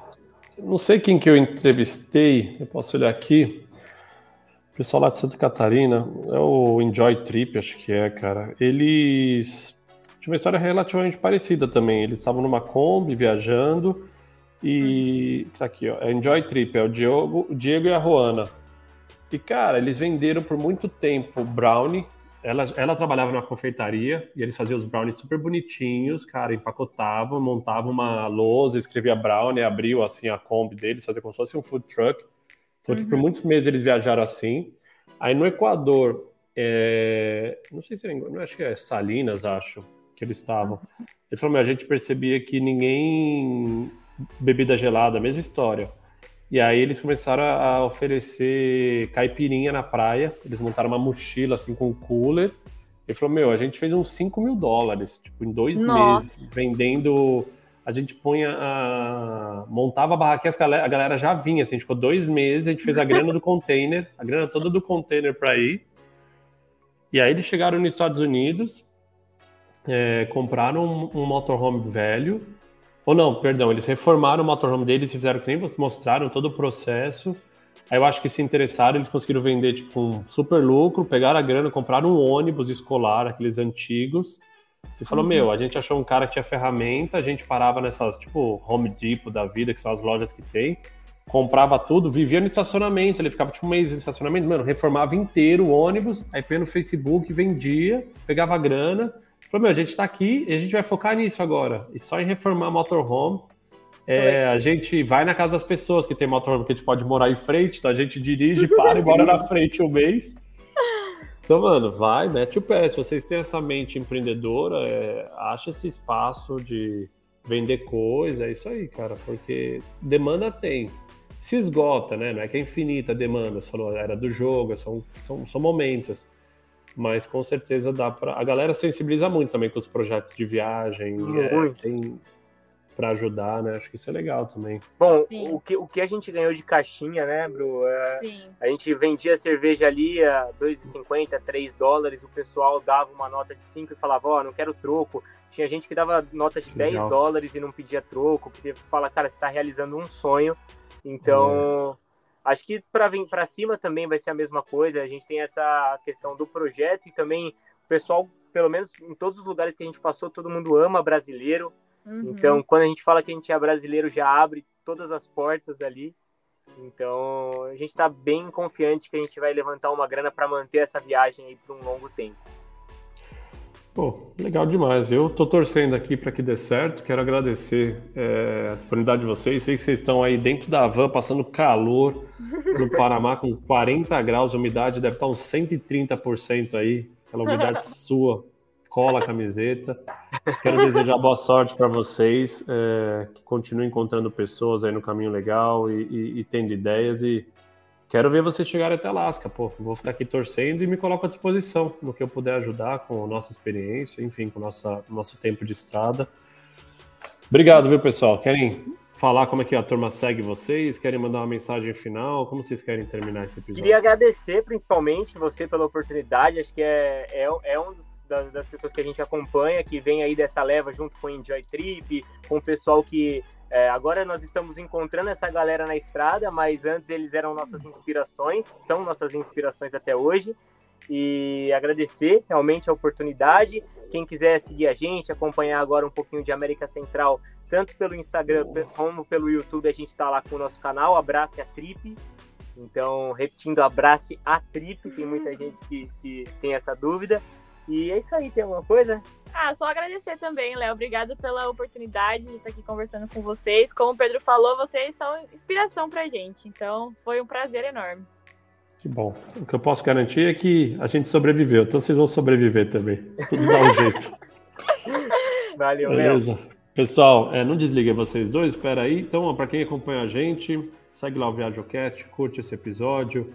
Não sei quem que eu entrevistei, eu posso olhar aqui, o pessoal lá de Santa Catarina, é o Enjoy Trip, acho que é, cara. Eles tinham uma história relativamente parecida também. Eles estavam numa Kombi viajando e. Tá aqui, ó. É Enjoy Trip, é o Diego, o Diego e a Roana. E, cara, eles venderam por muito tempo brownie. Ela, ela trabalhava na confeitaria e eles faziam os brownies super bonitinhos, cara, empacotavam, montavam uma lousa, escrevia brownie, abriu assim a Kombi deles, fazia como se fosse um food truck então, uhum. por muitos meses eles viajaram assim. Aí no Equador, é... não sei se era, não acho que é Salinas, acho que eles estavam. Ele falou: a gente percebia que ninguém bebida gelada, mesma história. E aí eles começaram a oferecer caipirinha na praia. Eles montaram uma mochila assim com um cooler. Ele falou: Meu, a gente fez uns 5 mil dólares, tipo, em dois Nossa. meses, vendendo a gente punha a... montava a barraquinha, a galera já vinha, assim, ficou dois meses, a gente fez a grana do container, a grana toda do container para ir. E aí eles chegaram nos Estados Unidos, é, compraram um, um, motorhome velho, ou não, perdão, eles reformaram o motorhome deles, fizeram que nem vocês mostraram todo o processo. Aí eu acho que se interessaram, eles conseguiram vender tipo um super lucro, pegaram a grana, compraram um ônibus escolar, aqueles antigos, e falou, uhum. meu, a gente achou um cara que tinha ferramenta, a gente parava nessas, tipo, Home Depot da vida, que são as lojas que tem, comprava tudo, vivia no estacionamento, ele ficava tipo um mês no estacionamento, mano, reformava inteiro o ônibus, aí põe no Facebook, vendia, pegava grana, falou, meu, a gente tá aqui e a gente vai focar nisso agora, e só em reformar motorhome, é, a gente vai na casa das pessoas que tem motorhome, que a gente pode morar em frente, então a gente dirige, para e mora na frente um mês, então, mano, vai, mete o pé. Se vocês têm essa mente empreendedora, é, acha esse espaço de vender coisa, é isso aí, cara, porque demanda tem. Se esgota, né? Não é que é infinita a demanda, você falou, era do jogo, são, são, são momentos. Mas com certeza dá para. A galera sensibiliza muito também com os projetos de viagem. É, tem, para ajudar, né? Acho que isso é legal também. Bom, o que, o que a gente ganhou de caixinha, né, Bru? É, Sim. A gente vendia cerveja ali a 2,50, 3 dólares, o pessoal dava uma nota de 5 e falava, ó, oh, não quero troco. Tinha gente que dava nota de legal. 10 dólares e não pedia troco, porque fala, cara, você está realizando um sonho. Então, é. Acho que para vir para cima também vai ser a mesma coisa. A gente tem essa questão do projeto e também o pessoal, pelo menos em todos os lugares que a gente passou, todo mundo ama brasileiro Uhum. Então, quando a gente fala que a gente é brasileiro, já abre todas as portas ali. Então, a gente está bem confiante que a gente vai levantar uma grana para manter essa viagem aí por um longo tempo. Pô, legal demais. Eu tô torcendo aqui para que dê certo. Quero agradecer é, a disponibilidade de vocês. Sei que vocês estão aí dentro da van, passando calor no Panamá com 40 graus, umidade deve estar uns 130% aí. Aquela umidade sua cola a camiseta. Quero desejar boa sorte para vocês, é, que continuem encontrando pessoas aí no caminho legal e, e, e, tendo ideias. E quero ver vocês chegarem até Alasca. Pô, vou ficar aqui torcendo e me coloco à disposição no que eu puder ajudar com a nossa experiência, enfim, com nossa, nosso tempo de estrada. Obrigado, viu, pessoal? Querem falar como é que a turma segue vocês? Querem mandar uma mensagem final? Como vocês querem terminar esse episódio? Queria agradecer principalmente você pela oportunidade. Acho que é, é, é um dos das, pessoas que a gente acompanha, que vem aí dessa leva junto com o Enjoy Trip, com o pessoal que é, agora nós estamos encontrando essa galera na estrada, mas antes eles eram nossas inspirações, são nossas inspirações até hoje. E agradecer realmente a oportunidade. Quem quiser seguir a gente, acompanhar agora um pouquinho de América Central, tanto pelo Instagram como pelo YouTube, a gente está lá com o nosso canal, Abrace a Trip. Então, repetindo, abrace a Trip, tem muita gente que, que tem essa dúvida. E é isso aí, tem alguma coisa? Ah, só agradecer também, Léo. Obrigado pela oportunidade de estar aqui conversando com vocês. Como o Pedro falou, vocês são inspiração pra gente. Então, foi um prazer enorme. Que bom. O que eu posso garantir é que a gente sobreviveu. Então, vocês vão sobreviver também. Tudo dá um jeito. Valeu, Beleza. Léo. Pessoal, é, não desliga vocês dois, espera aí. Então, para quem acompanha a gente, segue lá o ViajoCast, curte esse episódio,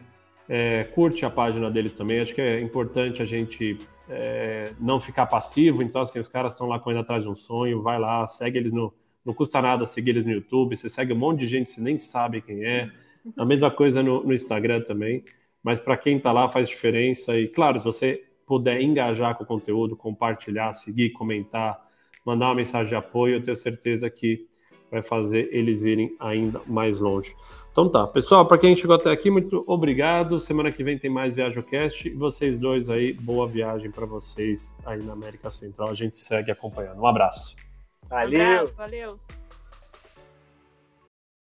é, curte a página deles também. Acho que é importante a gente é, não ficar passivo. Então, assim, os caras estão lá correndo atrás de um sonho, vai lá, segue eles no. Não custa nada seguir eles no YouTube. Você segue um monte de gente, você nem sabe quem é. A mesma coisa no, no Instagram também. Mas para quem está lá faz diferença. E, claro, se você puder engajar com o conteúdo, compartilhar, seguir, comentar, mandar uma mensagem de apoio, eu tenho certeza que vai fazer eles irem ainda mais longe. Então tá, pessoal, para quem chegou até aqui, muito obrigado. Semana que vem tem mais ViajoCast. E vocês dois aí, boa viagem para vocês aí na América Central. A gente segue acompanhando. Um abraço. Valeu. Um abraço, valeu.